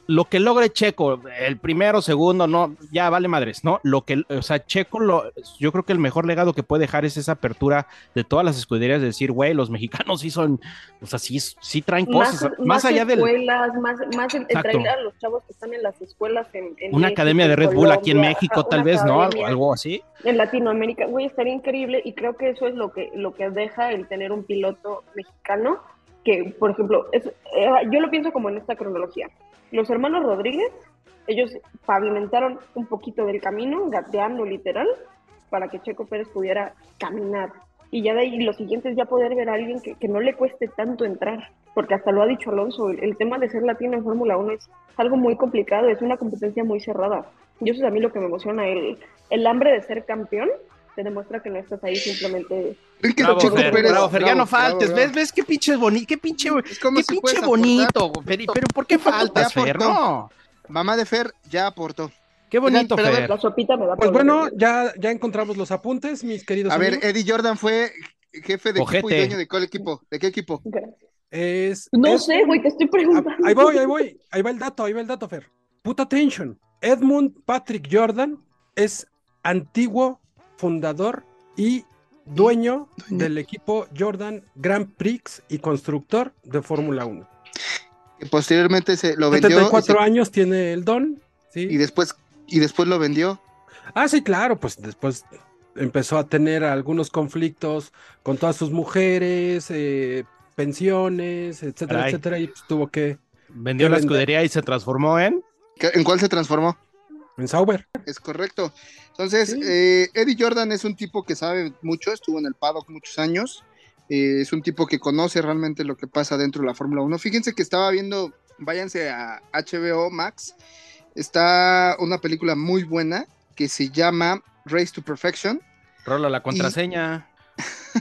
C: Lo que logre Checo, el primero, segundo, no, ya vale madres, ¿no? Lo que, o sea, Checo, lo, yo creo que el mejor legado que puede dejar es esa apertura de todas las escuderías de decir, güey, los mexicanos sí son, o sea, sí, sí traen cosas, más, allá del,
D: escuelas, más, más el, el traer a los chavos que están en las escuelas en, en
C: una
D: México,
C: academia de Red Bull aquí en México, tal vez, ¿no? Algo así.
D: En Latinoamérica, güey, estaría increíble y creo que eso es lo que, lo que deja el tener un piloto mexicano que, por ejemplo, es, yo lo pienso como en esta cronología. Los hermanos Rodríguez, ellos pavimentaron un poquito del camino, gateando literal, para que Checo Pérez pudiera caminar. Y ya de ahí los siguientes ya poder ver a alguien que, que no le cueste tanto entrar, porque hasta lo ha dicho Alonso, el, el tema de ser latino en Fórmula 1 es algo muy complicado, es una competencia muy cerrada. Y eso es a mí lo que me emociona, el, el hambre de ser campeón te demuestra que no estás ahí simplemente
E: Ven que
C: Bravo,
E: Checo
C: Fer,
E: Pérez-
C: bravo, Fer, ya no faltes,
E: bravo,
C: ¿ves? ¿Ves qué pinche bonito, qué pinche, qué
E: si
C: pinche bonito, Fer, pero ¿por qué faltas, Fer? No,
E: Mamá de Fer ya aportó.
C: qué bonito,
E: ver,
C: Fer.
D: la sopita me da
A: Pues bueno, ya, ya encontramos los apuntes, mis queridos
E: A ver. Eddie Jordan fue jefe de equipo y
C: Ojete.
E: dueño de cuál equipo. ¿De qué equipo?
A: Es,
D: No
A: es
D: sé, güey, te estoy preguntando.
A: Ahí voy, ahí voy. Ahí va el dato, ahí va el dato, Fer. Puta atention. Edmund Patrick Jordan es antiguo fundador y dueño del equipo Jordan Grand Prix y constructor de Fórmula 1.
E: Que posteriormente se lo vendió y,
A: 74
E: se-
A: años tiene el don. ¿sí?
E: y después y después lo vendió.
A: Ah, sí, claro, pues después empezó a tener algunos conflictos con todas sus mujeres, eh, pensiones, etcétera,
C: Caray.
A: etcétera, y pues tuvo que
C: Vendió
A: ¿Qué
C: la escudería y se transformó en.
E: ¿Qué- ¿En cuál se transformó?
A: En Sauber.
E: Es correcto. Entonces,
A: Sí.
E: eh, Eddie Jordan es un tipo que sabe mucho, estuvo en el paddock muchos años. eh, es un tipo que conoce realmente lo que pasa dentro de la Fórmula 1. Fíjense que estaba viendo, váyanse a HBO Max, está una película muy buena que se llama Race to Perfection.
C: Rola la contraseña.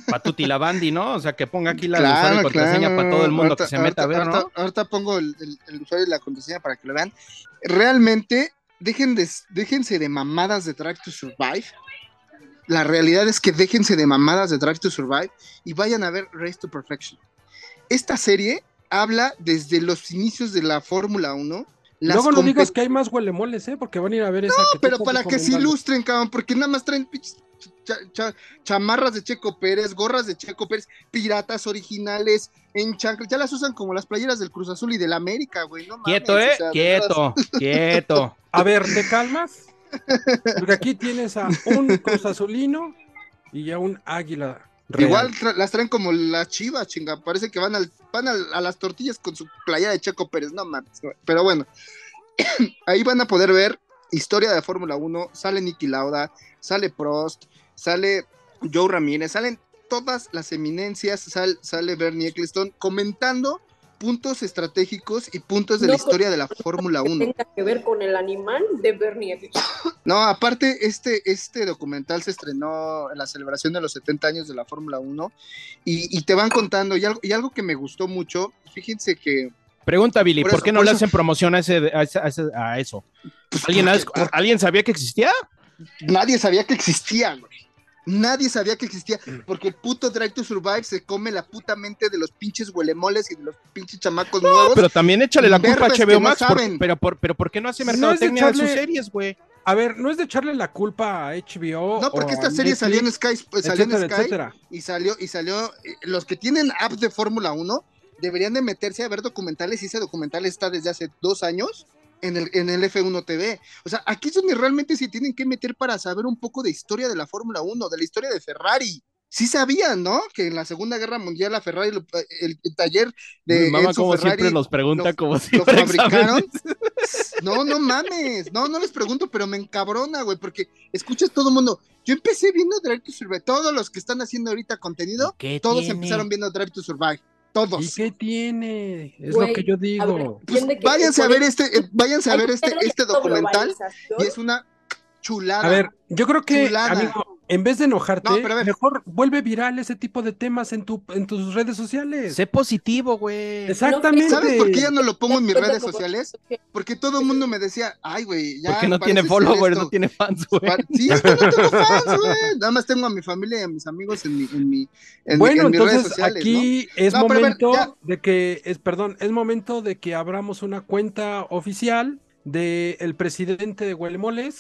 C: Patuti la bandi, ¿no? O sea, que ponga aquí la
E: Claro,
C: usuario y contraseña
E: claro.
C: para todo el mundo
E: Ahorita-
C: que se meta a ver,
E: ahorita-
C: ¿no?
E: Ahorita pongo el, el- el usuario y la contraseña para que lo vean. Realmente, dejen de, déjense de mamadas de Track to Survive. La realidad es que déjense de mamadas de Track to Survive y vayan a ver Race to Perfection. Esta serie habla desde los inicios de la Fórmula 1. las
A: Luego no digas que hay más huelemoles, ¿eh? Porque van a ir a ver esa. tú
E: pero para que se ilustren, cabrón, porque nada más traen cha- cha- chamarras de Checo Pérez, gorras de Checo Pérez, piratas originales, en chanclas, ya las usan como las playeras del Cruz Azul y del América, güey, no mames,
C: Quieto, ¿eh?
E: o sea.
C: Quieto, quieto.
A: A ver, ¿te calmas? [LAUGHS] Porque aquí tienes a un Cruz Azulino y a un Águila. Real.
E: Igual tra- las traen como las chivas, chinga, parece que van, al, van al- a las tortillas con su playera de Checo Pérez, no mames, güey. pero bueno, [COUGHS] ahí van a poder ver historia de Fórmula 1, sale Nicky Lauda, sale Prost, sale Joe Ramírez, salen todas las eminencias, sal- sale Bernie Eccleston comentando puntos estratégicos y puntos de la
D: No,
E: historia de la Fórmula 1.
D: tenga que ver con el animal de Bernie Eccleston.
E: No, aparte, este, este documental se estrenó en la celebración de los 70 años de la Fórmula 1 y, y te van contando, y algo, y algo que me gustó mucho, fíjense que...
C: Pregunta, Billy,
E: Por
C: ¿por,
E: eso,
C: qué no
E: por
C: le
E: eso.
C: hacen promoción a, ese, a, ese- a ese- a eso? ¿Alguien,
E: porque-
C: has- ¿Alguien sabía que existía?
E: nadie sabía que existía, güey. Nadie sabía que existía, porque el puto Drive to Survive se come la puta mente de los pinches huelemoles y de los pinches chamacos nuevos.
C: Pero también échale la culpa a HBO
E: no
C: Max. por-
E: saben.
C: pero, por, pero ¿por qué no hace
A: No es de
C: mercadotecnia de sus
A: echarle-
C: series, güey?
A: A ver, no es de echarle la culpa a HBO.
E: no, porque
A: o
E: esta serie salió en Sky, pues, salió en
A: etcétera,
E: Sky
A: etcétera.
E: y salió, y salió, eh, los que tienen apps de Fórmula 1 deberían de meterse a ver documentales y ese documental está desde hace dos años en el, en el F1 TV. O sea, aquí es donde realmente se tienen que meter para saber un poco de historia de la Fórmula 1, de la historia de Ferrari. Sí sabían, ¿no? Que en la Segunda Guerra Mundial la Ferrari, lo- el, el taller de
C: Mi mamá,
E: Enzo
C: como
E: Ferrari
C: siempre, nos pregunta
E: lo-
C: como si
E: lo fabricaron. No, no mames. No, no les pregunto, pero me encabrona, güey, porque escuchas todo el mundo. Yo empecé viendo Drive to Survive. Todos los que están haciendo ahorita contenido,
C: ¿Qué
E: todos
C: tiene?
E: empezaron viendo Drive to Survive.
A: ¿Y
E: Todos.
A: qué tiene? Es
D: Güey,
A: lo que yo
D: A ver,
A: digo.
E: Pues váyanse a ver este, eh, váyanse a ver este, este documental y es una chulada.
A: A ver, yo creo que,
E: Chulada.
A: amigo, en vez de enojarte,
E: No, pero
A: mejor vuelve viral ese tipo de temas en, tu, en tus redes sociales.
C: Sé positivo, güey.
A: Exactamente.
E: ¿Sabes por qué ya no lo pongo en mis redes sociales? Porque todo el mundo me decía, ay, güey, ya.
C: Porque no tiene followers,
E: esto".
C: no tiene fans, güey.
E: Sí, es que no tengo fans, güey. Nada más tengo a mi familia y a mis amigos en, mi, en, mi, en, mi-
A: Bueno,
E: en mis redes
A: entonces
E: sociales, ¿no?
A: aquí es
E: No, ver,
A: momento de que, es, perdón, es momento de que abramos una cuenta oficial de el presidente de Huelemoles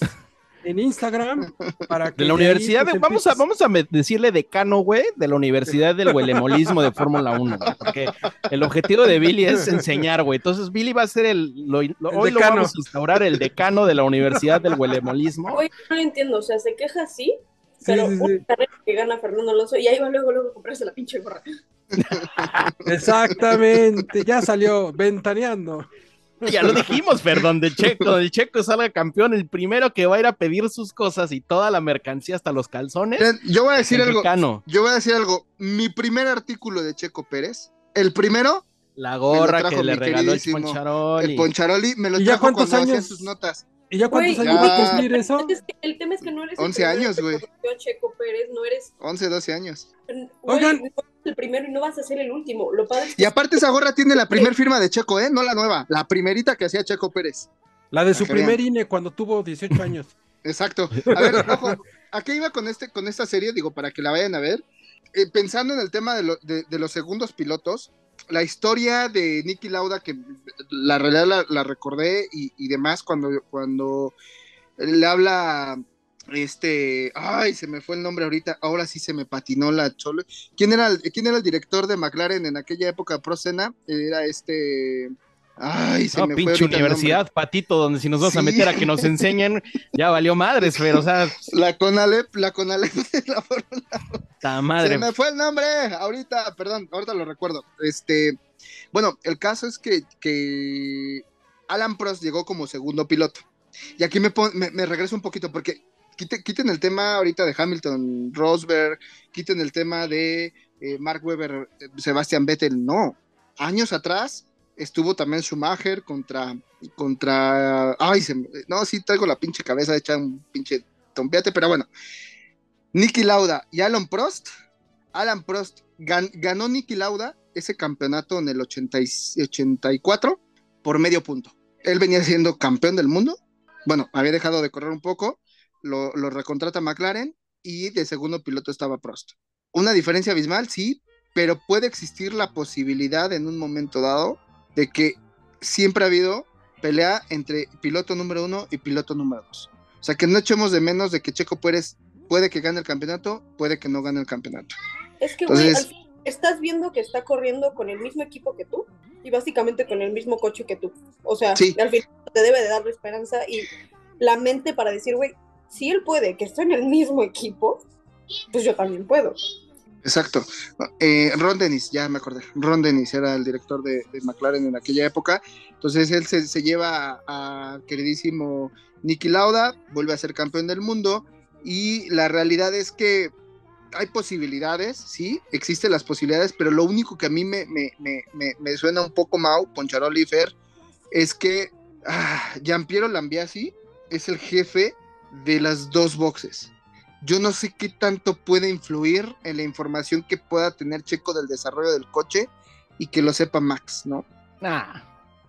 A: en Instagram para que
C: De la universidad,
A: pues,
C: de- vamos a, vamos a decirle decano, güey, de la Universidad del Huelemolismo de Fórmula 1, güey, porque el objetivo de Billy es enseñar, güey. Entonces, Billy va a ser el, lo- lo-
A: El
C: hoy lo vamos a instaurar, el decano de la Universidad del Huelemolismo.
D: Güey, no lo entiendo, o sea, se queja así, pero
A: sí, sí.
D: una carrera que gana Fernando Alonso y ahí va luego, luego a comprarse la pinche gorra.
A: Exactamente, ya salió ventaneando. [LAUGHS]
C: Ya lo dijimos, perdón, de Checo, el Checo salga campeón, el primero que va a ir a pedir sus cosas y toda la mercancía hasta los calzones.
E: Yo voy a decir algo. Yo voy a decir algo. Mi primer artículo de Checo Pérez, el primero,
C: La gorra
E: trajo
C: que le regaló el Poncharoli.
E: el Poncharoli, me lo
A: ¿Y ya
E: trajo
A: cuántos
E: cuando
A: años?
E: sus notas.
A: ¿Y ya cuántos
D: Güey,
A: años va a
E: ya.
A: cumplir eso?
D: Es que el tema es que no eres
E: 11
D: el primero
E: años, güey.
D: Checo Pérez, no eres
E: 11, 12 años.
D: güey,
A: Oigan.
D: no el primero y no vas a ser el último. Lo padre es que
E: Y aparte esa gorra tiene la primer firma de Checo, ¿eh? No la nueva, la primerita que hacía Checo Pérez.
A: La de su primer. INE cuando tuvo 18 años. [LAUGHS]
E: Exacto. A ver, ojo, ¿a qué iba con, este, con esta serie? Digo, para que la vayan a ver. Eh, pensando en el tema de, lo- de- de los segundos pilotos, la historia de Nicky Lauda, que la realidad la, la recordé y, y demás, cuando, cuando le habla este, ay, se me fue el nombre ahorita, ahora sí se me patinó la chole. ¿Quién era el, quién era el director de McLaren en aquella época pro Senna? Era este, ay, se
C: No,
E: me fue
C: pinche universidad, patito, donde si nos vamos a
E: Sí.
C: meter a que nos [LAUGHS] enseñen, ya valió madres, pero, o sea,
E: La Conalep, la Conalep [LAUGHS] de la Fórmula
C: ta madre.
E: Se me fue el nombre, ahorita, perdón, ahorita lo recuerdo. Este, bueno, el caso es que, que Alan Prost llegó como segundo piloto. Y aquí me, me regreso un poquito porque quite- quiten el tema ahorita de Hamilton, Rosberg, quiten el tema de eh, Mark Webber, eh, Sebastian Vettel, no. Años atrás estuvo también Schumacher contra, contra, ay, no, sí traigo la pinche cabeza hecha un pinche tompiate, pero bueno. Nicky Lauda y Alan Prost. Alan Prost gan- ganó Nicky Lauda ese campeonato en el 80 y- 84 por medio punto. Él venía siendo campeón del mundo. Bueno, había dejado de correr un poco. Lo, lo recontrata McLaren y de segundo piloto estaba Prost. Una diferencia abismal, sí, pero puede existir la posibilidad en un momento dado de que siempre ha habido pelea entre piloto número uno y piloto número dos. O sea, que no echemos de menos de que Checo Pérez puede que gane el campeonato, puede que no gane el campeonato.
D: Es que, güey,
E: Entonces-
D: al fin estás viendo que está corriendo con el mismo equipo que tú y básicamente con el mismo coche que tú. O sea,
E: Sí.
D: al final te debe de dar la esperanza y la mente para decir, güey, si él puede, que estoy en el mismo equipo, pues yo también puedo.
E: Exacto. Eh, Ron Dennis, ya me acordé. Ron Dennis era el director de, McLaren en aquella época. Entonces él se, lleva a, queridísimo Nicky Lauda, vuelve a ser campeón del mundo. Y la realidad es que hay posibilidades, sí, existen las posibilidades, pero lo único que a mí me, me, me, me, suena un poco Mau, Poncharoli Fer, es que ah, Giampiero Lambiasi es el jefe de las dos boxes. Yo no sé qué tanto puede influir en la información que pueda tener Checo del desarrollo del coche y que lo sepa Max, ¿no?
C: Nah,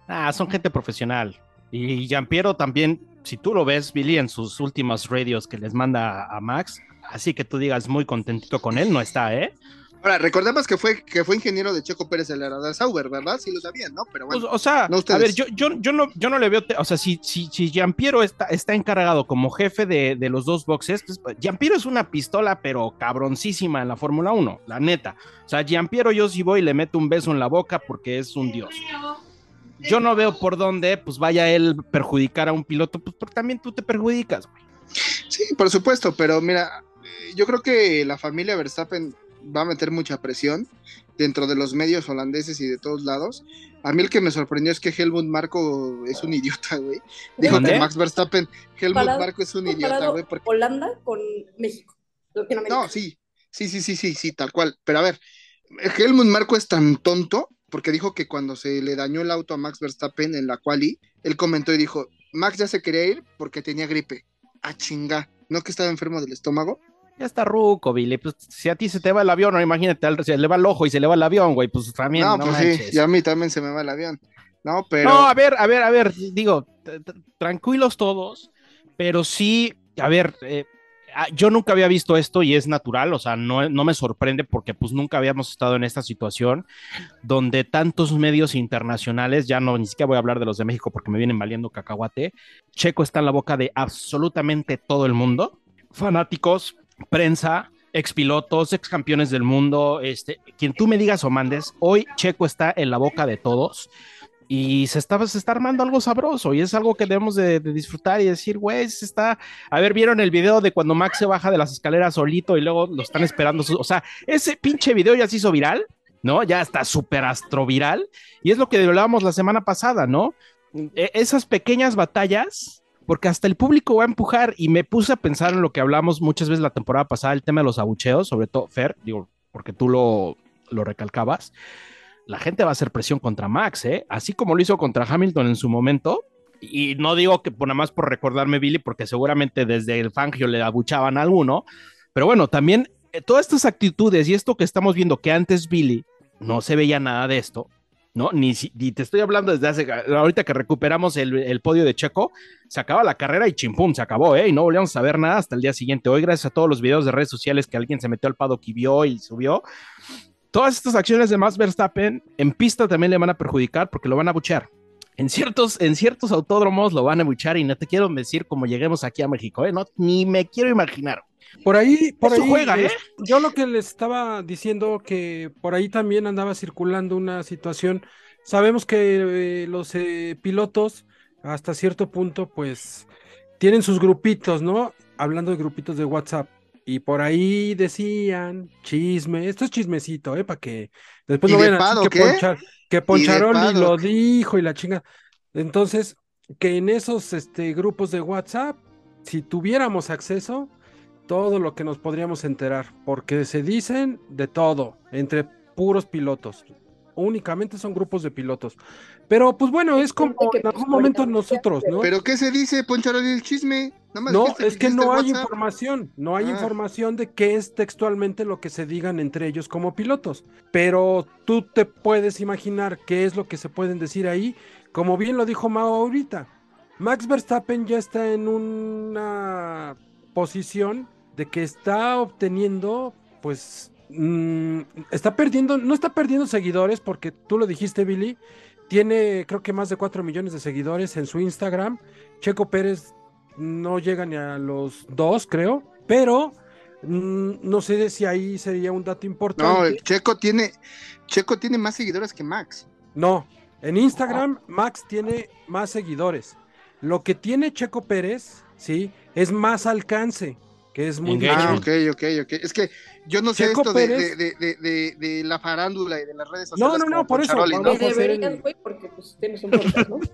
C: nah, son gente profesional. Y Giampiero también, si tú lo ves, Billy, en sus últimos radios que les manda a Max, así que tú digas muy contentito con él, no está, ¿eh?
E: Ahora, recordemos que fue, que fue ingeniero de Checo Pérez el de Sauber, ¿verdad? Sí lo sabían, ¿no? Pero
C: Pues,
E: bueno.
C: o sea,
E: no
C: a ver, yo, yo, yo, no, yo no le veo, o sea, si, si, si Giampiero está, está encargado como jefe de, de los dos boxes, pues Giampiero es una pistola, pero cabroncísima en la Fórmula 1, la neta. O sea, Giampiero yo sí voy y le meto un beso en la boca porque es un dios. Yo no veo por dónde, pues vaya él perjudicar a un piloto, pues porque también tú te perjudicas, güey.
E: Sí, por supuesto, pero mira, eh, yo creo que la familia Verstappen va a meter mucha presión dentro de los medios holandeses y de todos lados. A mí el que me sorprendió es que Helmut Marco es un idiota, güey. Dijo que Max Verstappen, Helmut Marco es un idiota, güey. porque-
G: Holanda con México.
E: No, sí, sí, sí, sí, sí, sí, tal cual. Pero a ver, Helmut Marco es tan tonto porque dijo que cuando se le dañó el auto a Max Verstappen en la quali, él comentó y dijo, Max ya se quería ir porque tenía gripe. A chinga, ¿no que estaba enfermo del estómago?
C: Ya está ruco, Billy. Pues si a ti se te va el avión, no imagínate, al- se le va el ojo y se le va el avión, güey. Pues también.
E: no,
C: no
E: pues
C: manches.
E: sí, ya a mí también se me va el avión. No, pero...
C: No, a ver, a ver, a ver, digo, tranquilos todos, pero sí, a ver, eh, ah, yo nunca había visto esto y es natural, o sea, no, no me sorprende porque pues nunca habíamos estado en esta situación donde tantos medios internacionales, ya no, ni siquiera voy a hablar de los de México porque me vienen valiendo cacahuate, Checo está en la boca de absolutamente todo el mundo, fanáticos, prensa, expilotos, ex campeones del mundo, este, quien tú me digas o mandes, hoy Checo está en la boca de todos y se está, se está armando algo sabroso y es algo que debemos de, disfrutar y decir, güey, se está, a ver, vieron el video de cuando Max se baja de las escaleras solito y luego lo están esperando, sus- o sea, ese pinche video ya se hizo viral, ¿no? Ya está súper astroviral y es lo que hablábamos la semana pasada, ¿no? E- esas pequeñas batallas, porque hasta el público va a empujar y me puse a pensar en lo que hablamos muchas veces la temporada pasada, el tema de los abucheos, sobre todo Fer, digo, porque tú lo, lo recalcabas la gente va a hacer presión contra Max, ¿eh? Así como lo hizo contra Hamilton en su momento. Y no digo que nada más por recordarme Billy, porque seguramente desde el Fangio le abuchaban a alguno. Pero bueno, también eh, todas estas actitudes y esto que estamos viendo que antes Billy no se veía nada de esto, ¿no? Ni, ni te estoy hablando desde hace, ahorita que recuperamos el, el podio de Checo, se acaba la carrera y chimpum, se acabó, ¿eh? Y no volvíamos a ver nada hasta el día siguiente. Hoy, gracias a todos los videos de redes sociales que alguien se metió al paddock y vio y subió, todas estas acciones de Max Verstappen en pista también le van a perjudicar porque lo van a buchear. En ciertos, en ciertos autódromos lo van a buchar y no te quiero decir cómo lleguemos aquí a México, ¿eh? No, ni me quiero imaginar.
A: Por ahí, por
C: Eso
A: ahí,
C: juega, ¿eh?
A: yo lo que les estaba diciendo que por ahí también andaba circulando una situación. Sabemos que eh, los eh, pilotos hasta cierto punto, pues, tienen sus grupitos, ¿no? Hablando de grupitos de WhatsApp. Y por ahí decían, chisme, esto es chismecito, ¿eh? Para que después
E: ¿Y
A: no
E: de
A: vayan a que? Ponchar- que Poncharoli lo dijo y la chinga. Entonces, que en esos este, grupos de WhatsApp, si tuviéramos acceso, todo lo que nos podríamos enterar, porque se dicen de todo, entre puros pilotos. Únicamente son grupos de pilotos. Pero pues bueno, es como en
G: pues,
A: algún momento
G: ahorita
A: nosotros, ¿no?
E: ¿Pero qué se dice, Poncharoli, el chisme? Nada más
A: No, es que no hay
E: WhatsApp.
A: información, no hay
E: Ah.
A: información de qué es textualmente lo que se digan entre ellos como pilotos, pero tú te puedes imaginar qué es lo que se pueden decir ahí, como bien lo dijo Mao ahorita. Max Verstappen ya está en una posición de que está obteniendo, pues, mm, está perdiendo, no está perdiendo seguidores porque tú lo dijiste, Billy, tiene creo que más de 4 millones de seguidores en su Instagram. Checo Pérez no llega ni a los dos, creo, pero mm, no sé si ahí sería un dato
E: No,
A: importante.
E: Checo tiene, Checo tiene más seguidores que Max.
A: No, en Instagram Max tiene más seguidores. Lo que tiene Checo Pérez, sí, es más alcance, que es muy.
E: Ah, ok, ok, ok. Es que yo no sé
A: Checo
E: esto de,
A: Pérez-
E: de, de, de, de la farándula y de las redes
A: No,
E: sociales.
A: no, no,
E: como
A: por eso,
E: Poncharoli,
A: vamos
E: ¿no?
G: güey, porque pues tienes un podcast, ¿no? [LAUGHS]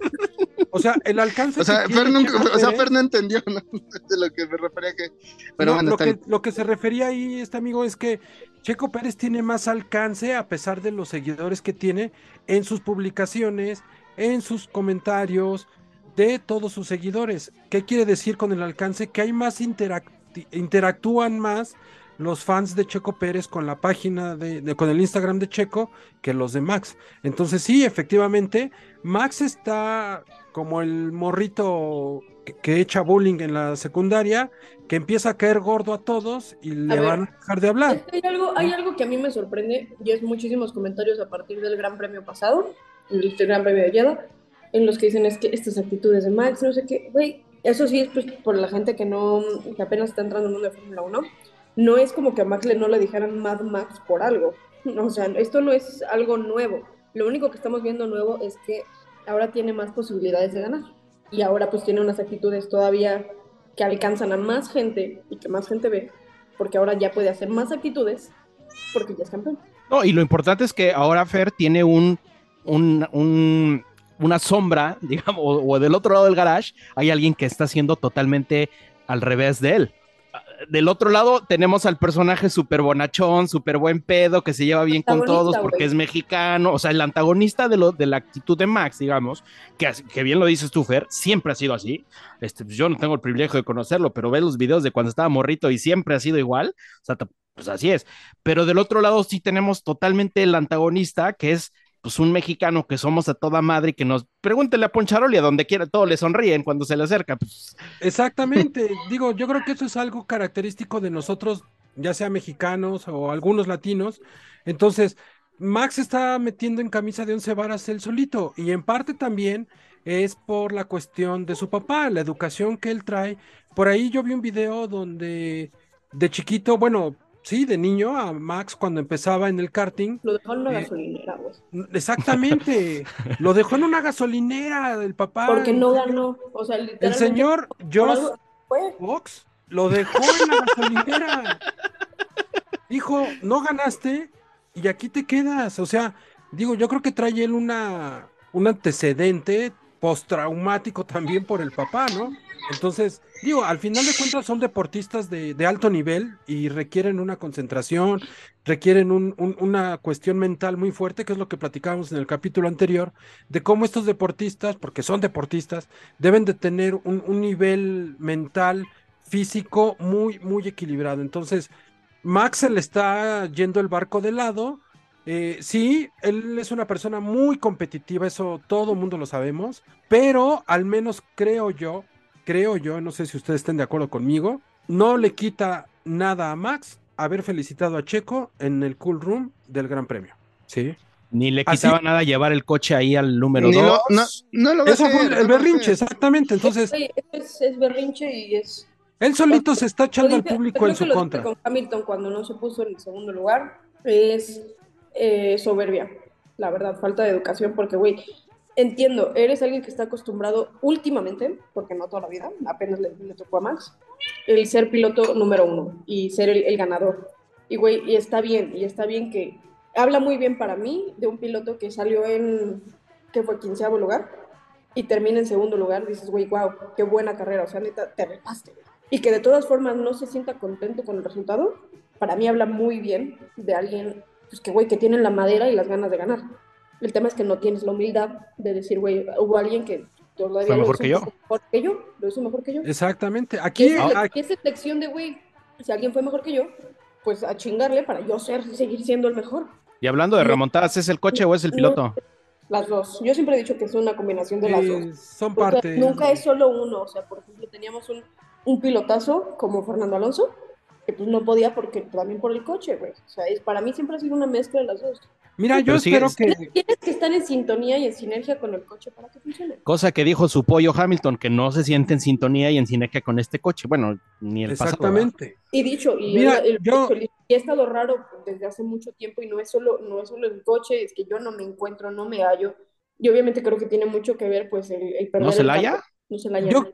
A: O sea, el alcance
E: O sea, Fer, nunca-
A: Checo
E: o sea,
A: Pérez-
E: Fer no entendió ¿no? [LAUGHS] de lo que me refería que. Pero
A: No,
E: bueno,
A: lo,
E: está
A: que, lo que se refería ahí, este amigo, es que Checo Pérez tiene más alcance a pesar de los seguidores que tiene en sus publicaciones, en sus comentarios, de todos sus seguidores. ¿Qué quiere decir con el alcance? Que hay más interacti- interactúan más los fans de Checo Pérez con la página de, de- con el Instagram de Checo que los de Max. Entonces sí, efectivamente, Max está como el morrito que, que echa bullying en la secundaria, que empieza a caer gordo a todos y le van a dejar de hablar.
D: Hay algo, hay algo que a mí me sorprende y es muchísimos comentarios a partir del Gran Premio pasado, el Gran Premio de Jeddah, en los que dicen es que estas actitudes de Max, no sé qué, güey, eso sí es pues, por la gente que no, que apenas está entrando en el de Fórmula 1, no es como que a Max no le dijeran Mad Max por algo, [LAUGHS] o sea, esto no es algo nuevo, lo único que estamos viendo nuevo es que ahora tiene más posibilidades de ganar. Y ahora pues tiene unas actitudes todavía que alcanzan a más gente y que más gente ve, porque ahora ya puede hacer más actitudes porque ya es campeón.
C: No, y lo importante es que ahora Fer tiene un- un- una sombra, [LAUGHS] digamos, o, o del otro lado del garage hay alguien que está haciendo totalmente al revés de él. Ah, Del otro lado tenemos al personaje súper bonachón, súper buen pedo, que se lleva bien con todos porque es mexicano, o sea, el antagonista de, lo, de la actitud de Max, digamos, que, que bien lo dices tú, Fer, siempre ha sido así. Este, pues yo no tengo el privilegio de conocerlo, pero ves los videos de cuando estaba morrito y siempre ha sido igual, o sea, pues así es. Pero del otro lado sí tenemos totalmente el antagonista, que es pues un mexicano que somos a toda madre y que nos pregúntele a Poncharoli a donde quiera, todos le sonríen cuando se le acerca. Pues,
A: Exactamente, digo, yo creo que eso es algo característico de nosotros, ya sea mexicanos o algunos latinos. Entonces, Max está metiendo en camisa de once varas él solito y en parte también es por la cuestión de su papá, la educación que él trae. Por ahí yo vi un video donde de chiquito, bueno, sí, de niño a Max cuando empezaba en el karting,
D: Lo dejó en una
A: Eh,
D: gasolinera, güey.
A: exactamente, [LAUGHS] lo dejó en una gasolinera del papá.
D: Porque no
A: el señor-
D: ganó. O sea,
A: El
D: literalmente.
A: señor
D: por
A: Josh. Fox lo dejó en la gasolinera. Dijo, no ganaste y aquí te quedas. O sea, digo, yo creo que trae él una, un antecedente postraumático también por el papá, ¿no? Entonces, digo, al final de cuentas son deportistas de, alto nivel y requieren una concentración, requieren un- un- una cuestión mental muy fuerte, que es lo que platicábamos en el capítulo anterior, de cómo estos deportistas, porque son deportistas, deben de tener un, nivel mental, físico muy, muy equilibrado. Entonces, Max se le está yendo el barco de lado. Eh, sí, él es una persona muy competitiva, eso todo mundo lo sabemos, pero al menos creo yo, creo yo, no sé si ustedes estén de acuerdo conmigo, no le quita nada a Max haber felicitado a Checo en el cool room del Gran Premio. Sí.
C: ni le
A: Así-
C: quitaba nada llevar el coche ahí al número
E: Ni lo-
C: 2.
E: no, lo
A: Eso fue el berrinche, exactamente. Entonces,
D: es, es berrinche y es.
A: él solito se está echando al público
D: creo
A: en
D: que
A: su contra.
D: Con Hamilton cuando no se puso en el segundo lugar es eh, soberbia, la verdad, falta de educación, porque, güey, entiendo, eres alguien que está acostumbrado últimamente, porque no toda la vida, apenas le, le tocó a Max, el ser piloto número uno y ser el, el ganador. Y, güey, y está bien, y está bien que habla muy bien para mí de un piloto que salió en, que fue quinceavo lugar y termina en segundo lugar, dices, güey, wow, qué buena carrera, o sea, neta, te repaste. Y que de todas formas no se sienta contento con el resultado, para mí habla muy bien de alguien, pues que, güey, que tiene la madera y las ganas de ganar. El tema es que no tienes la humildad de decir, güey, hubo alguien que todavía
C: Fue
D: lo
C: mejor que yo.
D: mejor que yo, lo hizo mejor que yo.
A: Exactamente. Aquí,
D: es,
A: aquí-
D: es lección de, güey, si alguien fue mejor que yo, pues a chingarle para yo ser, seguir siendo el mejor.
C: Y hablando de remontadas, ¿es el coche o es el piloto?
D: Las dos. Yo siempre he dicho que es una combinación de las
A: eh,
D: dos.
A: son parte.
D: nunca es solo uno. O sea, por ejemplo, teníamos un, un pilotazo como Fernando Alonso, que pues no podía porque también por el coche, güey. O sea, es, para mí siempre ha sido una mezcla de las dos.
A: Mira, yo espero que.
D: Tienes, que estar en sintonía y en sinergia con el coche para que funcione.
C: Cosa que dijo su pollo Hamilton, que no se siente en sintonía y en sinergia con este coche. Bueno, ni el pasado.
A: Exactamente.
D: Y dicho, y
A: Mira,
D: el, el
A: yo-
D: coche, y ha estado raro desde hace mucho tiempo y no es solo, no es solo el coche, es que yo no me encuentro, no me hallo. Y obviamente creo que tiene mucho que ver, pues, el, el perder
C: ¿No se
D: el
C: la halla?
D: No se la halla.
A: Yo-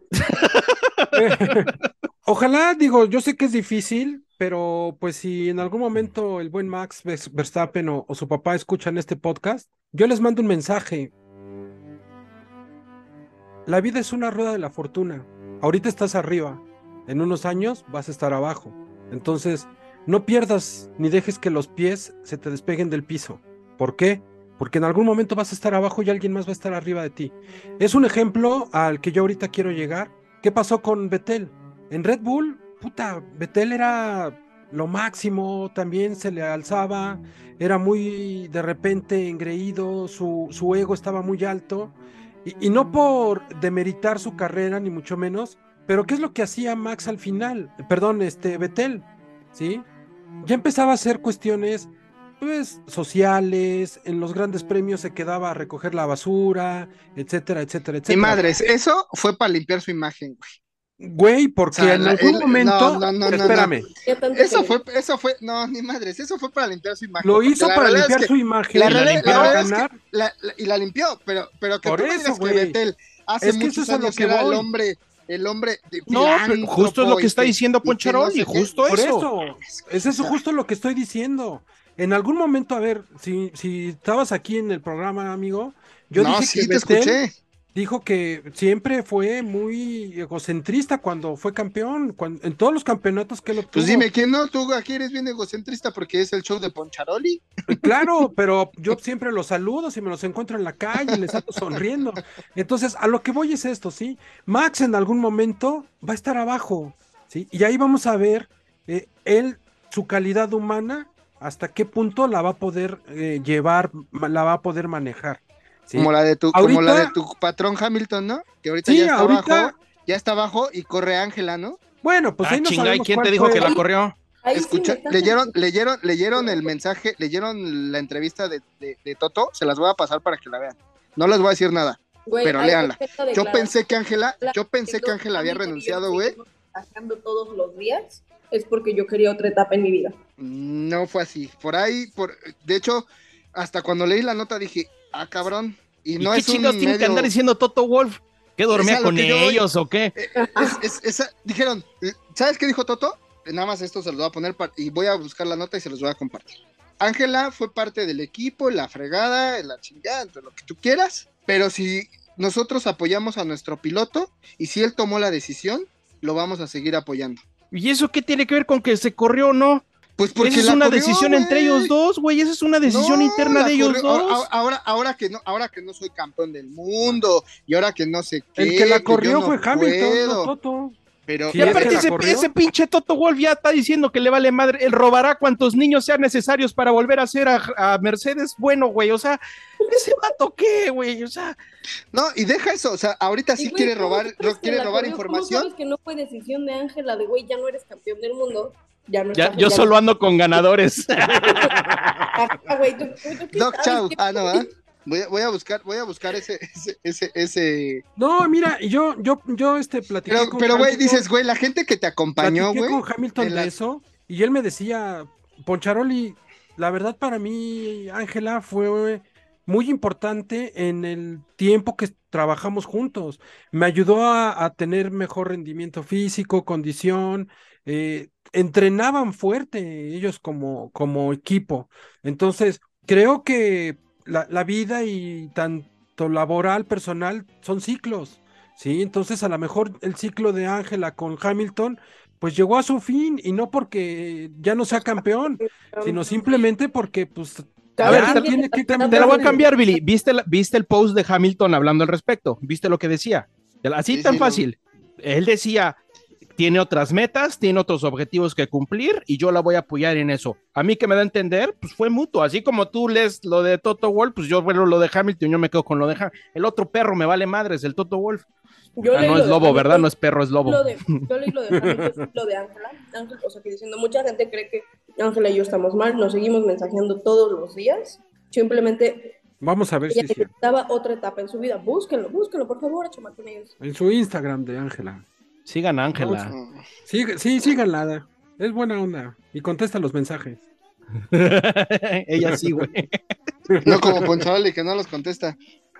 A: [LAUGHS] Ojalá, digo, yo sé que es difícil, pero pues si en algún momento el buen Max Vers- Verstappen o, o su papá escuchan este podcast, yo les mando un mensaje. La vida es una rueda de la fortuna. Ahorita estás arriba, en unos años vas a estar abajo. Entonces, no pierdas ni dejes que los pies se te despeguen del piso. ¿Por qué? Porque en algún momento vas a estar abajo y alguien más va a estar arriba de ti. Es un ejemplo al que yo ahorita quiero llegar. ¿Qué pasó con Betel? En Red Bull, puta, Betel era lo máximo, también se le alzaba, era muy de repente engreído, su, su ego estaba muy alto Y, y no por demeritar su carrera, ni mucho menos, pero ¿qué es lo que hacía Max al final? Perdón, este, Betel, ¿sí? Ya empezaba a hacer cuestiones, pues, sociales, en los grandes premios se quedaba a recoger la basura, etcétera, etcétera, etcétera.
E: madres, eso fue para limpiar su imagen, güey.
A: Güey, porque
E: O sea,
A: en
E: la-
A: algún
E: el-
A: momento,
E: no, no, no, no,
A: espérame,
G: ¿Qué tanto
E: Eso fue, eso fue, no, ni madres, eso fue para limpiar su imagen.
A: lo hizo para
E: es
A: limpiar
E: que
A: su imagen,
E: la
A: y
E: la
A: para
E: verdad es que-
A: ganar.
E: la- la- y la limpió, pero, pero que
A: Por
E: tú
A: eso,
E: digas que
A: güey.
E: Betel hace
A: Es que eso
E: muchos
A: es a lo
E: años
A: que
E: era el hombre, el hombre de
C: No, pero justo es lo que está diciendo Poncharoli, justo
A: Por
C: eso.
A: eso, es eso justo lo que estoy diciendo. En algún momento, a ver, si, si estabas aquí en el programa, amigo, yo
E: no,
A: dije
E: sí,
A: que
E: te
A: Betel
E: escuché.
A: Dijo que siempre fue muy egocentrista cuando fue campeón, cuan- en todos los campeonatos que él obtuvo.
E: Pues dime, ¿quién no? Tú aquí eres bien egocentrista porque es el show de Poncharoli.
A: Claro, pero yo siempre los saludo, si me los encuentro en la calle, les ando sonriendo. Entonces, a lo que voy es esto, ¿sí? Max en algún momento va a estar abajo, ¿sí? Y ahí vamos a ver eh, él, su calidad humana, hasta qué punto la va a poder eh, llevar, la va a poder manejar. ¿Sí?
E: Como la de tu, como la de tu patrón Hamilton, ¿no? Que ahorita
A: Sí,
E: ya está
A: ahorita-
E: abajo, ya está abajo y corre Ángela, ¿no?
A: Bueno, pues
C: ah,
A: ahí no
C: chinga, ¿y
A: sabemos
C: quién
A: cuál
C: te dijo
A: fue.
C: que la corrió?
G: Sí
E: Escucha, leyeron, leyeron, leyeron el mensaje, leyeron la entrevista de, de- de Toto, se las voy a pasar para que la vean. No les voy a decir nada.
G: Güey,
E: pero léanla. Yo pensé que Ángela, yo pensé que Ángela había renunciado, güey.
G: trabajando todos los días es porque yo quería otra etapa en mi vida.
E: No fue así. Por ahí, por, de hecho, hasta cuando leí la nota dije, ah, cabrón. Y
C: ¿Y
E: no
C: qué
E: es un
C: chingados tiene que
E: medio-
C: andar diciendo Toto Wolf? ¿Que dormía
E: lo
C: con
E: que
C: ellos o qué?
E: Eh, es- es- esa- dijeron, eh, ¿sabes qué dijo Toto? Eh, Nada más esto se los voy a poner y voy a buscar la nota y se los voy a compartir. Ángela fue parte del equipo, la fregada, la chingada, lo que tú quieras, pero si nosotros apoyamos a nuestro piloto y si él tomó la decisión, lo vamos a seguir apoyando.
C: ¿Y eso qué tiene que ver con que se corrió o no?
E: Pues porque
C: Esa es una
E: corrió,
C: decisión entre ellos dos, güey. Esa es una decisión
E: No,
C: interna de ellos
E: corrió-
C: dos.
E: Ahora, ahora que no, ahora que no soy campeón del mundo y ahora que no sé qué.
A: El que la
E: yo
A: corrió
E: no
A: fue Hamilton, no Toto.
E: Pero
A: Sí,
C: Y aparte ese, pinche Toto Wolf ya está diciendo que le vale madre, él robará cuantos niños sean necesarios para volver a hacer a, a Mercedes bueno, güey, o sea, ese vato qué, güey, o sea,
E: no, y deja eso, o sea, ahorita sí
G: güey,
E: quiere
G: ¿cómo
E: robar, quiere robar
G: corrió? ¿Cómo
E: información.
G: sabes que no fue decisión de Ángela de güey, ya no eres campeón del mundo? Ya no
C: ya,
G: estás-
C: yo
G: ya-
C: solo ando con ganadores. [LAUGHS]
G: Ah, güey, tú- tú- tú qué
E: Doc
G: sabes
E: Chau, ah, no, ¿verdad? Voy a, voy a buscar, voy a buscar ese, [LAUGHS] ese, ese, ese.
A: No, mira, yo, yo, yo, este, platiqué
E: Pero,
A: con
E: pero, güey,
A: Hamilton.
E: dices, güey, la gente que te acompañó, güey.
A: con Hamilton
E: la-
A: de eso y él me decía, Poncharoli, la verdad para mí, Ángela, fue muy importante en el tiempo que trabajamos juntos. Me ayudó a, a tener mejor rendimiento físico, condición, eh, entrenaban fuerte ellos como, como equipo. Entonces, creo que la, la vida y tanto laboral, personal, son ciclos. Sí, entonces a lo mejor el ciclo de Ángela con Hamilton pues llegó a su fin y no porque ya no sea campeón, sino simplemente porque pues
C: A ver,
A: ya
C: te-
A: tiene que
C: Te lo voy a cambiar, Billy. ¿Viste, la- ¿Viste el post de Hamilton hablando al respecto? ¿Viste lo que decía? Así
E: Sí,
C: tan
E: sí,
C: fácil. Él decía, tiene otras metas, tiene otros objetivos que cumplir y yo la voy a apoyar en eso. A mí que me da a entender, pues fue mutuo. Así como tú lees lo de Toto Wolf, pues yo bueno lo de Hamilton, yo me quedo con lo de Hamilton. El otro perro me vale madres, el Toto Wolf.
G: Yo
C: Ah,
G: leí
C: no
G: lo
C: es
G: de
C: lobo,
G: Hamilton,
C: ¿verdad? No es perro, es lobo.
G: Lo de, yo leí lo de Hamilton, lo de Ángela. Ángel, o sea, que diciendo, mucha gente cree que Ángela y yo estamos mal, nos seguimos mensajeando todos los días. Simplemente
A: Vamos a ver si
G: ella
A: cierto.
G: necesitaba otra etapa en su vida. Búsquenlo, búsquenlo, por favor, chamacos.
A: En su Instagram de Ángela.
C: Sigan a Ángela.
A: Sí, sí, síganla. Es buena onda. Y contesta los mensajes. [LAUGHS]
C: Ella sí, güey. [LAUGHS]
E: No como Poncharoli que no los contesta.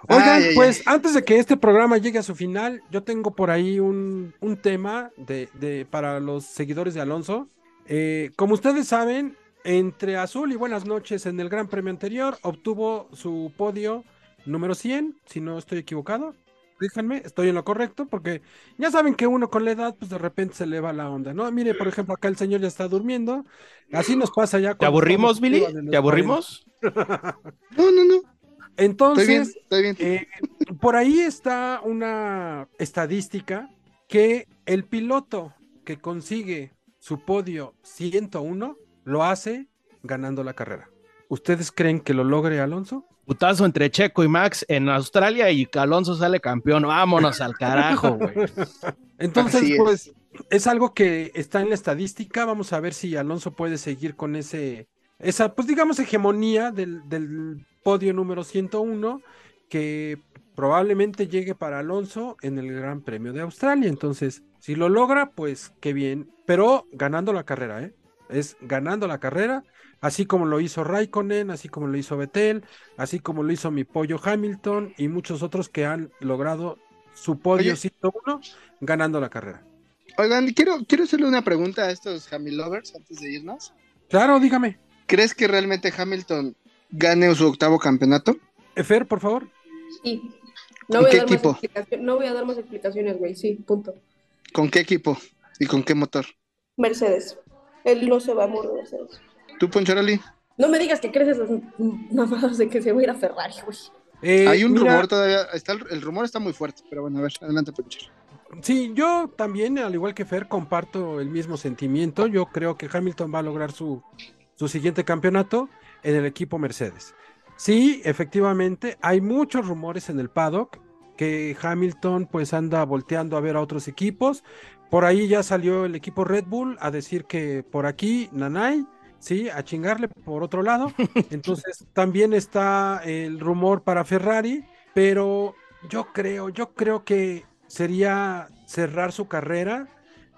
A: Oigan,
E: Ay, ay,
A: pues antes de que este programa llegue a su final, yo tengo por ahí un, un tema de, de- para los seguidores de Alonso. Eh, como ustedes saben, entre Azul y Buenas noches en el Gran Premio anterior, obtuvo su podio número 100, si no estoy equivocado. Díganme, estoy en lo correcto, porque ya saben que uno con la edad, pues de repente se le va la onda, ¿no? Mire, por ejemplo, acá el señor ya está durmiendo. Así nos pasa ya.
C: ¿Te aburrimos, Billy? ¿Te aburrimos? [LAUGHS]
E: No, no, no.
A: Entonces,
E: Estoy bien, estoy bien.
A: eh, por ahí está una estadística que el piloto que consigue su podio 101 lo hace ganando la carrera. ¿Ustedes creen que lo logre Alonso?
C: Putazo entre Checo y Max en Australia y Alonso sale campeón. Vámonos al carajo, güey. [LAUGHS]
A: Entonces,
E: Así es.
A: pues, es algo que está en la estadística. Vamos a ver si Alonso puede seguir con ese, esa, pues digamos, hegemonía del, del podio número 101, que probablemente llegue para Alonso en el Gran Premio de Australia. Entonces, si lo logra, pues qué bien. Pero ganando la carrera, ¿eh? Es ganando la carrera, así como lo hizo Raikkonen, así como lo hizo Vettel, así como lo hizo mi pollo Hamilton y muchos otros que han logrado su podio
E: Oye.
A: 101 ganando la carrera.
E: Oigan, quiero, quiero hacerle una pregunta a estos Hamil lovers antes de irnos.
A: Claro, dígame.
E: ¿Crees que realmente Hamilton gane su octavo campeonato?
A: Efer, por favor.
G: Sí.
E: ¿Con
G: No voy,
E: qué
G: a dar
E: equipo?
G: Más no voy a dar más explicaciones, güey. Sí, punto.
E: ¿Con qué equipo? ¿Y con qué motor?
G: Mercedes. Él no se va a morir de Mercedes.
E: ¿Tú, Poncharoli?
G: No me digas que crees esas mamadas de que se va a ir a Ferrari, güey.
A: Eh,
E: Hay un
A: mira,
E: rumor todavía, está el, el rumor está muy fuerte, pero bueno, a ver, adelante, Ponchar.
A: Sí, yo también, al igual que Fer, comparto el mismo sentimiento. Yo creo que Hamilton va a lograr su, su siguiente campeonato en el equipo Mercedes. Sí, efectivamente, hay muchos rumores en el paddock que Hamilton pues anda volteando a ver a otros equipos. Por ahí ya salió el equipo Red Bull a decir que por aquí Nanay, sí, a chingarle por otro lado. [LAUGHS] Entonces también está el rumor para Ferrari, pero yo creo, yo creo que sería cerrar su carrera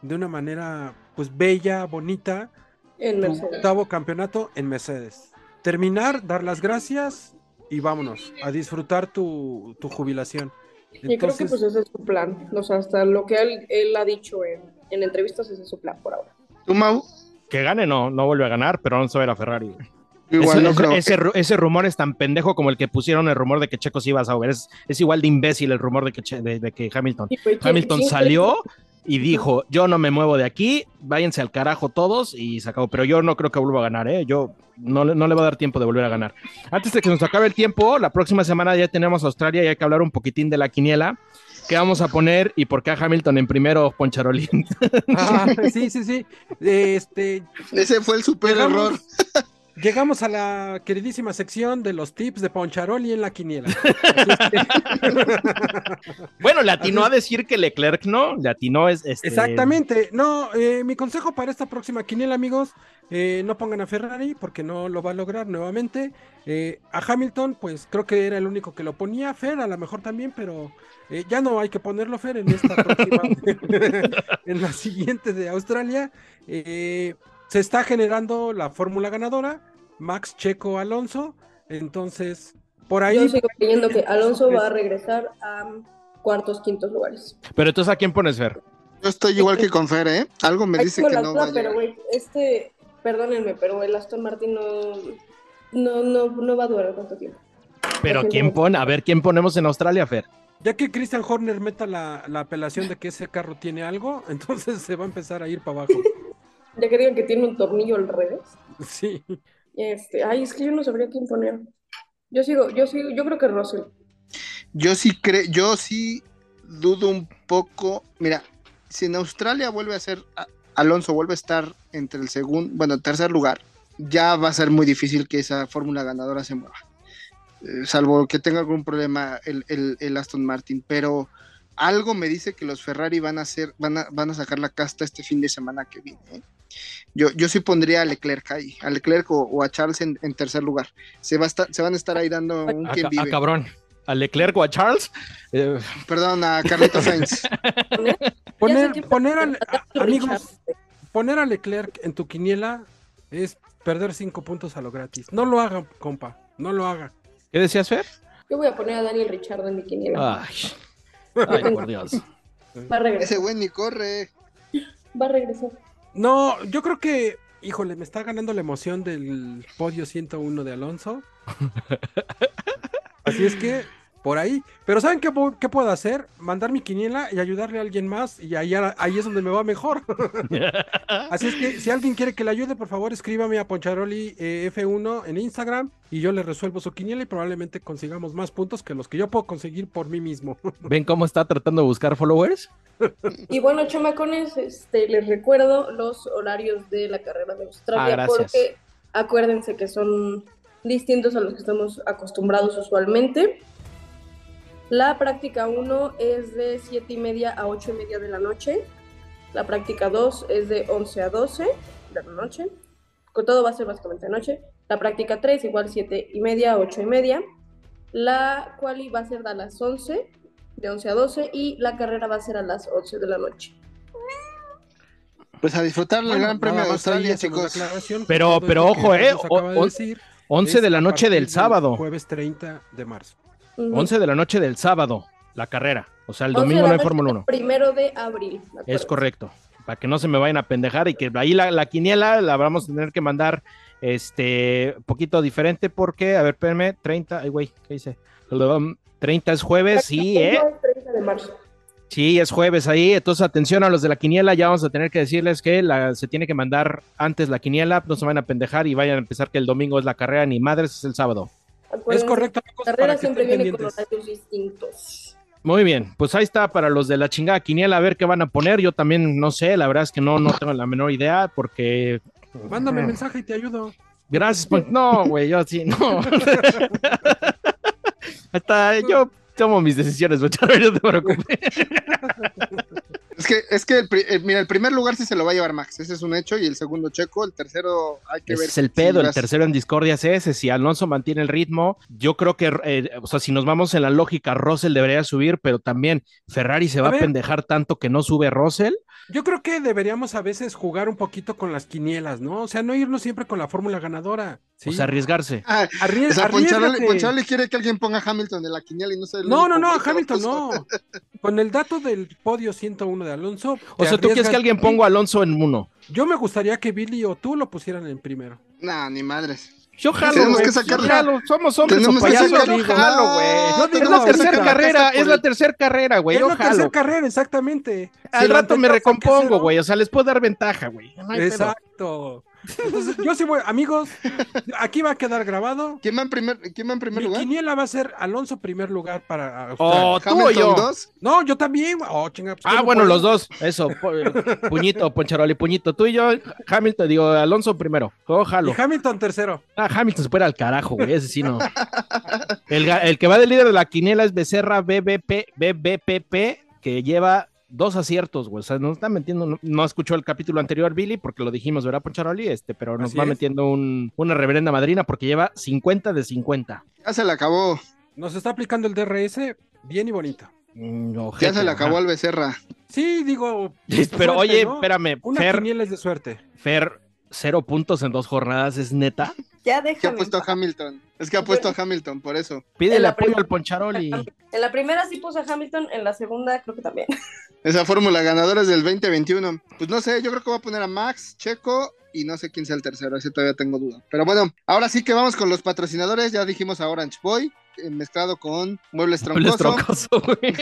A: de una manera pues bella, bonita,
G: En Mercedes.
A: octavo campeonato en Mercedes. Terminar, dar las gracias y vámonos a disfrutar tu, tu jubilación.
G: Y creo que
A: Entonces,
G: pues ese es su plan. O sea, hasta lo que él, él ha dicho en, en entrevistas, ese es su plan por ahora.
E: ¿Tú, Mau?
C: Que gane, no, no vuelve a ganar, pero no se va a ir a Ferrari.
E: Igual
C: ese,
E: no
C: ese-
E: creo.
C: ese ese rumor es tan pendejo como el que pusieron el rumor de que Checo se iba a Sauber. Es, es igual de imbécil el rumor de que, Che- de, de que Hamilton.
G: Y, güey, ¿quién-
C: Hamilton salió y dijo, yo no me muevo de aquí, váyanse al carajo todos y se acabó. Pero yo no creo que vuelva a ganar, ¿eh? Yo no, le- no le va a dar tiempo de volver a ganar. Antes de que nos acabe el tiempo, la próxima semana ya tenemos Australia y hay que hablar un poquitín de la quiniela. ¿Qué vamos a poner y por qué a Hamilton en primero, Poncharolín?
A: ah, [LAUGHS] sí, sí, sí. Este,
E: Ese fue el super error.
A: Llegamos, a la queridísima sección de los tips de Poncharoli en la quiniela. Así es que-
C: bueno, le atinó a decir que Leclerc no, le atinó es este,
A: Exactamente. No, eh, mi consejo para esta próxima quiniela, amigos, eh, no pongan a Ferrari porque no lo va a lograr nuevamente. Eh, a Hamilton, pues creo que era el único que lo ponía. Fer, a lo mejor también, pero eh, ya no hay que ponerlo Fer en esta próxima, [LAUGHS] [LAUGHS] en la siguiente de Australia. Eh, se está generando la fórmula ganadora, Max Checo Alonso. Entonces, por ahí.
G: Yo sigo creyendo que Alonso va a regresar a cuartos, quintos lugares.
C: Pero entonces, ¿a quién pones, Fer?
E: Yo estoy igual que con Fer, ¿eh? Algo me
G: Ahí
E: dice que
G: la
E: no
G: duda,
E: va a
G: pero güey, este, perdónenme, pero el Aston Martin no, no, no, no va a durar tanto tiempo.
C: Pero
G: Por
C: quién pone, a ver quién ponemos en Australia, Fer.
A: Ya que Christian Horner meta la, la apelación de que ese carro tiene algo, [LAUGHS] entonces se va a empezar a ir para abajo.
G: Ya que digan que tiene un tornillo al revés.
A: Sí.
G: Este, ay, es que yo no sabría quién poner. Yo sigo, yo sigo, yo creo que Russell.
E: Yo sí creo, yo sí dudo un poco. Mira, si en Australia vuelve a ser Alonso vuelve a estar entre el segundo, bueno, tercer lugar, ya va a ser muy difícil que esa fórmula ganadora se mueva. Eh, salvo que tenga algún problema el, el- el Aston Martin, pero algo me dice que los Ferrari van a hacer, van a, van a sacar la casta este fin de semana que viene. ¿eh? Yo, yo sí pondría a Leclerc ahí, a Leclerc o, o a Charles en, en tercer lugar. Se, va a estar, se van a estar ahí dando un
C: A,
E: quien
C: a cabrón. ¿A Leclerc o a Charles? Eh,
E: Perdón, a Carlito [LAUGHS] Sainz.
A: Poner, [LAUGHS] poner al- a- amigos, poner a Leclerc en tu quiniela es perder cinco puntos a lo gratis. No lo haga, compa. No lo haga.
C: ¿Qué decías, Fer?
G: Yo voy a poner a Daniel Richard en mi quiniela.
C: Ay, ay, por Dios.
G: Va a regresar.
E: Ese güey ni corre.
G: Va a regresar.
A: No, yo creo que, híjole, me está ganando la emoción del podio 101 de Alonso. [LAUGHS] Así es que, por ahí. Pero ¿saben qué, qué puedo hacer? Mandar mi quiniela y ayudarle a alguien más y ahí, ahí es donde me va mejor. [LAUGHS] Así es que si alguien quiere que le ayude, por favor escríbame a Poncharoli eh, F1 en Instagram y yo le resuelvo su quiniela y probablemente consigamos más puntos que los que yo puedo conseguir por mí mismo. [LAUGHS]
C: ¿Ven cómo está tratando de buscar followers?
G: Y bueno, chamacones, este, les recuerdo los horarios de la carrera de Australia,
C: Ah, gracias.
G: porque acuérdense que son distintos a los que estamos acostumbrados usualmente. La práctica 1 es de 7 y media a 8 y media de la noche. La práctica 2 es de 11 a 12 de la noche. Con todo va a ser básicamente de noche. La práctica 3 igual 7 y media a 8 y media. La quali va a ser a las 11, de 11 a 12. Y la carrera va a ser a las 11 de la noche.
E: Pues a disfrutar el
A: Bueno,
E: Gran Premio de Australia, chicos.
C: Pero- pero ojo, eh,
A: de decir
C: 11
A: es
C: de la noche del sábado.
A: Jueves 30 de marzo.
G: Ujú.
C: 11 de la noche del sábado, la carrera. O sea, el
G: 11 de
C: domingo no hay Fórmula
G: del
C: 1.
G: Primero de abril.
C: Es correcto. Para que no se me vayan a pendejar y que ahí la, la quiniela la vamos a tener que mandar este poquito diferente porque, a ver, espérenme, 30, ay güey, ¿qué dice? 30 es jueves, sí, ¿eh?
G: Es 30 de marzo.
C: Sí, es jueves ahí, entonces atención a los de la quiniela, ya vamos a tener que decirles que la, se tiene que mandar antes la quiniela, no se van a pendejar y vayan a empezar que el domingo es la carrera, ni madres, es el sábado.
A: Es correcto,
G: La carrera siempre viene con horarios distintos.
C: Muy bien, pues ahí está para los de la chingada quiniela, a ver qué van a poner. Yo también no sé, la verdad es que no, no tengo la menor idea porque
A: Mándame mensaje y te ayudo.
C: Gracias, Pon- No, güey, yo sí, no. [LAUGHS] Hasta yo tomo mis decisiones, no te preocupes. [LAUGHS]
E: Es que, es que el, eh, mira, el primer lugar sí se lo va a llevar Max, ese es un hecho, y el segundo Checo, el tercero hay que
C: Ese
E: ver.
C: es el
E: si
C: pedo, el tercero en discordia es ese. Si Alonso mantiene el ritmo, yo creo que, eh, o sea, si nos vamos en la lógica, Russell debería subir, pero también Ferrari se va
A: A
C: a,
A: ver.
C: pendejar tanto que no sube Russell.
A: Yo creo que deberíamos a veces jugar un poquito con las quinielas, ¿no? O sea, no irnos siempre con la fórmula ganadora. ¿sí?
C: O sea, arriesgarse.
E: Ah, o sea. Poncharoli quiere que alguien ponga Hamilton en la quiniela y no sé. el
A: No, no, no,
E: lo
A: Hamilton no. [LAUGHS] Con el dato del podio 101 de Alonso.
C: O sea, ¿tú quieres que alguien ponga a Alonso en uno?
A: Yo me gustaría que Billy o tú lo pusieran en primero.
E: Nah, ni madres.
C: Yo jalo,
E: Tenemos que sacar-
C: Yo jalo. Somos hombres o
E: Tenemos que
C: payasos.
E: sacar-
C: Yo jalo, güey.
E: No,
C: es la tercera carrera, es la tercera carrera, güey.
A: es la tercera carrera, exactamente.
C: Al
A: Si
C: rato me recompongo, güey. O sea, les puedo dar ventaja, güey. No pedo.
A: Entonces, yo sí voy, amigos, aquí va a quedar grabado.
E: ¿Quién va en primer, quién va en primer
A: Mi
E: lugar?
A: quiniela va a ser Alonso primer lugar para Australia.
C: Oh, tú o
E: Hamilton
C: yo.
E: 2.
A: No, yo también. güey. Oh, chinga, pues,
C: Ah,
A: ¿cómo
C: bueno,
A: puedo?
C: los dos. Eso. eh, puñito, Poncharoli, puñito. Tú y yo, Hamilton, digo, Alonso primero. Yo jalo.
A: Y Hamilton tercero.
C: Ah, Hamilton se fuera al carajo, güey. Ese sí no. El, el que va de líder de la quiniela es Becerra BBP, BBPP, que lleva dos aciertos, güey. O sea, nos está metiendo. No, no escuchó el capítulo anterior, Billy, porque lo dijimos, ¿verdad, Poncharoli? Este, pero nos
A: Así
C: va
A: es.
C: metiendo un- una reverenda madrina porque lleva 50 de 50.
E: Ya se le acabó.
A: Nos está aplicando el DRS bien y bonito.
C: Mm,
E: Ya se le acabó
C: ajá.
E: al Becerra.
A: Sí, digo. [LAUGHS]
C: Pero
A: suerte,
C: oye,
A: ¿no?
C: espérame,
A: Una
C: Fer,
A: es de suerte.
C: Fer, cero puntos en dos jornadas, ¿es neta? [LAUGHS]
D: Ya
E: Que ha
D: déjame.
E: puesto a Hamilton. Es que ha puesto a Hamilton, por eso.
C: Pídele
G: En la
C: apoyo
G: primera-
C: al Poncharoli. [LAUGHS]
G: En la primera sí puse a Hamilton, en la segunda creo que también.
E: Esa fórmula ganadora es del 2021. Pues no sé, yo creo que voy a poner a Max, Checo y no sé quién sea el tercero. Ese todavía tengo duda. Pero bueno, ahora sí que vamos con los patrocinadores. Ya dijimos a Orange Boy, eh, mezclado con Muebles [LAUGHS]
C: Muebles
E: Troncoso.
C: troncoso, güey.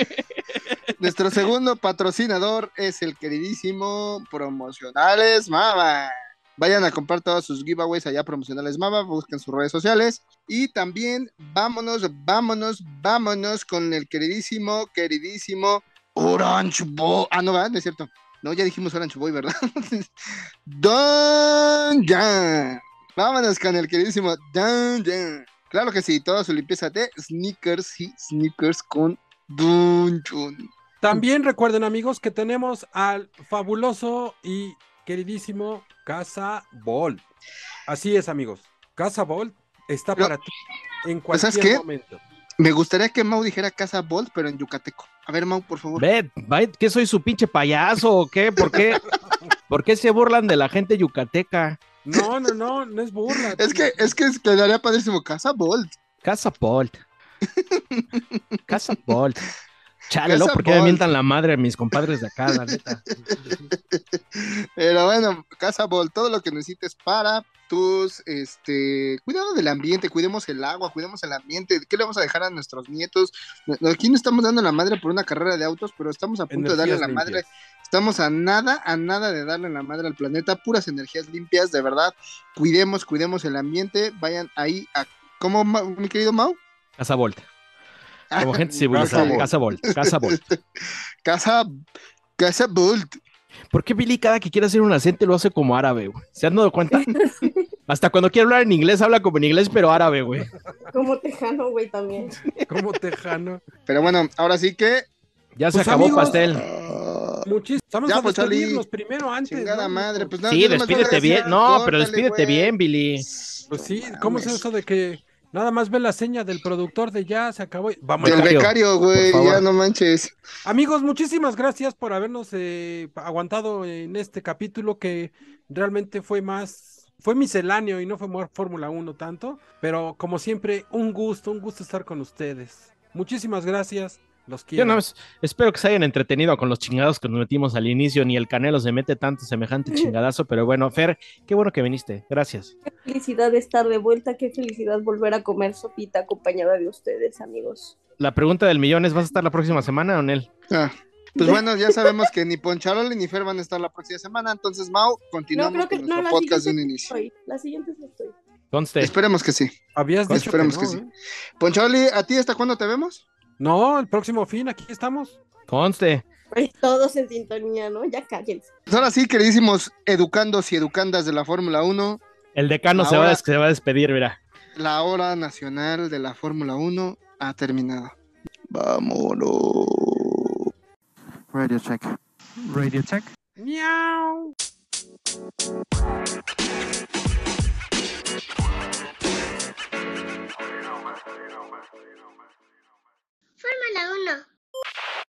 C: [LAUGHS]
E: Nuestro segundo patrocinador es el queridísimo Promocionales Mama. Vayan a comprar todos sus giveaways allá Promocionales Mama, busquen sus redes sociales. Y también vámonos, vámonos, vámonos con el queridísimo, queridísimo Orange Boy. Ah, no, ¿verdad? no es cierto. No, ya dijimos Orange Boy, ¿verdad? [LAUGHS] Don Jan. Vámonos con el queridísimo Don Jan. Claro que sí, toda su limpieza de sneakers y sneakers con Don.
A: También recuerden, amigos, que tenemos al fabuloso y queridísimo Casa Bolt. Así es, amigos. Casa Bolt está
E: Pero-
A: para ti en
E: ¿Pues ¿sabes
A: cualquier
E: qué?
A: momento.
E: Me gustaría que Mau dijera Casa Bolt, pero en yucateco. A ver, Mau, por favor.
C: Ve, va, ¿qué soy su pinche payaso o qué? ¿Por qué? ¿Por qué se burlan de la gente yucateca?
A: No, no, no, no es burla. [LAUGHS]
E: Es que, es que quedaría padrísimo Casa Bolt.
C: Casa Bolt. Casa Bolt. Chale, ¿no? ¿por qué me mientan la madre a mis compadres de acá, la neta? [LAUGHS]
E: Pero bueno, Casa Bolt, todo lo que necesites para tus, este, cuidado del ambiente, cuidemos el agua, cuidemos el ambiente. ¿Qué le vamos a dejar a nuestros nietos? Aquí no estamos dando la madre por una carrera de autos, pero estamos a punto de darle la madre. Estamos a nada, a nada de darle la madre al planeta, puras energías limpias, de verdad. Cuidemos, cuidemos el ambiente. Vayan ahí a, ¿cómo, mi querido Mau?
C: Casa Bolt. Como [LAUGHS] gente civilizada.
E: Bolt.
C: Casa Bolt. Casa Bolt. [LAUGHS]
E: Casa, Casa Bolt.
C: ¿Por qué Billy cada que quiere hacer un acento lo hace como árabe, güey? ¿Se han dado cuenta? [LAUGHS] Hasta cuando quiere hablar en inglés, habla como en inglés, pero árabe, güey.
G: Como tejano, güey, también.
A: Como tejano.
E: Pero bueno, ahora sí que.
C: Ya se
A: Pues,
C: acabó
A: amigos,
C: pastel.
E: ah,
A: Muchísimo. Vamos
E: Ya,
A: a
E: pues,
A: primero antes.
E: chingada
A: ¿no?
E: madre. Pues, no,
C: Sí, despídete bien. No, pero despídete
E: güey.
C: bien, Billy.
A: Pues sí, ¿cómo es eso de que nada más ve la seña del productor de ya se acabó? Vamos.
E: Del
C: Becario,
E: güey, ya no manches.
A: Amigos, muchísimas gracias por habernos eh, aguantado en este capítulo que realmente fue más, fue misceláneo y no fue Fórmula 1 tanto, pero como siempre, un gusto, un gusto estar con ustedes. Muchísimas gracias, los
C: Yo
A: quiero.
C: más espero que se hayan entretenido con los chingados que nos metimos al inicio. Ni el Canelo se mete tanto semejante [LAUGHS] chingadazo, pero bueno, Fer, qué bueno que viniste. Gracias.
G: Qué felicidad estar de vuelta, qué felicidad volver a comer sopita acompañada de ustedes, amigos.
C: La pregunta del millón es: ¿vas a estar la próxima semana o Nel?
E: Ah, pues bueno, ya sabemos que ni Poncharoli ni Fer van a estar la próxima semana. Entonces, Mau,
G: No,
E: continuamos
G: creo que
E: con
G: no,
E: nuestro podcast de un inicio.
G: estoy. La siguiente estoy.
C: Conste.
E: Esperemos que sí.
A: Habías dicho
E: Esperemos
A: que,
E: que
A: no,
E: sí.
A: ¿eh?
E: Poncharoli, ¿a ti hasta cuándo te vemos?
A: No, el próximo fin, aquí estamos.
C: Conste.
G: Pues todos en sintonía, ¿no? Ya cállense.
E: Pues ahora sí, queridísimos educandos y educandas de la Fórmula 1.
C: El decano se, va a despedir, mira.
E: La hora nacional de la Fórmula 1 ha terminado. Vámonos.
H: Radio check. Radio check.
A: Miau. Fórmula Uno.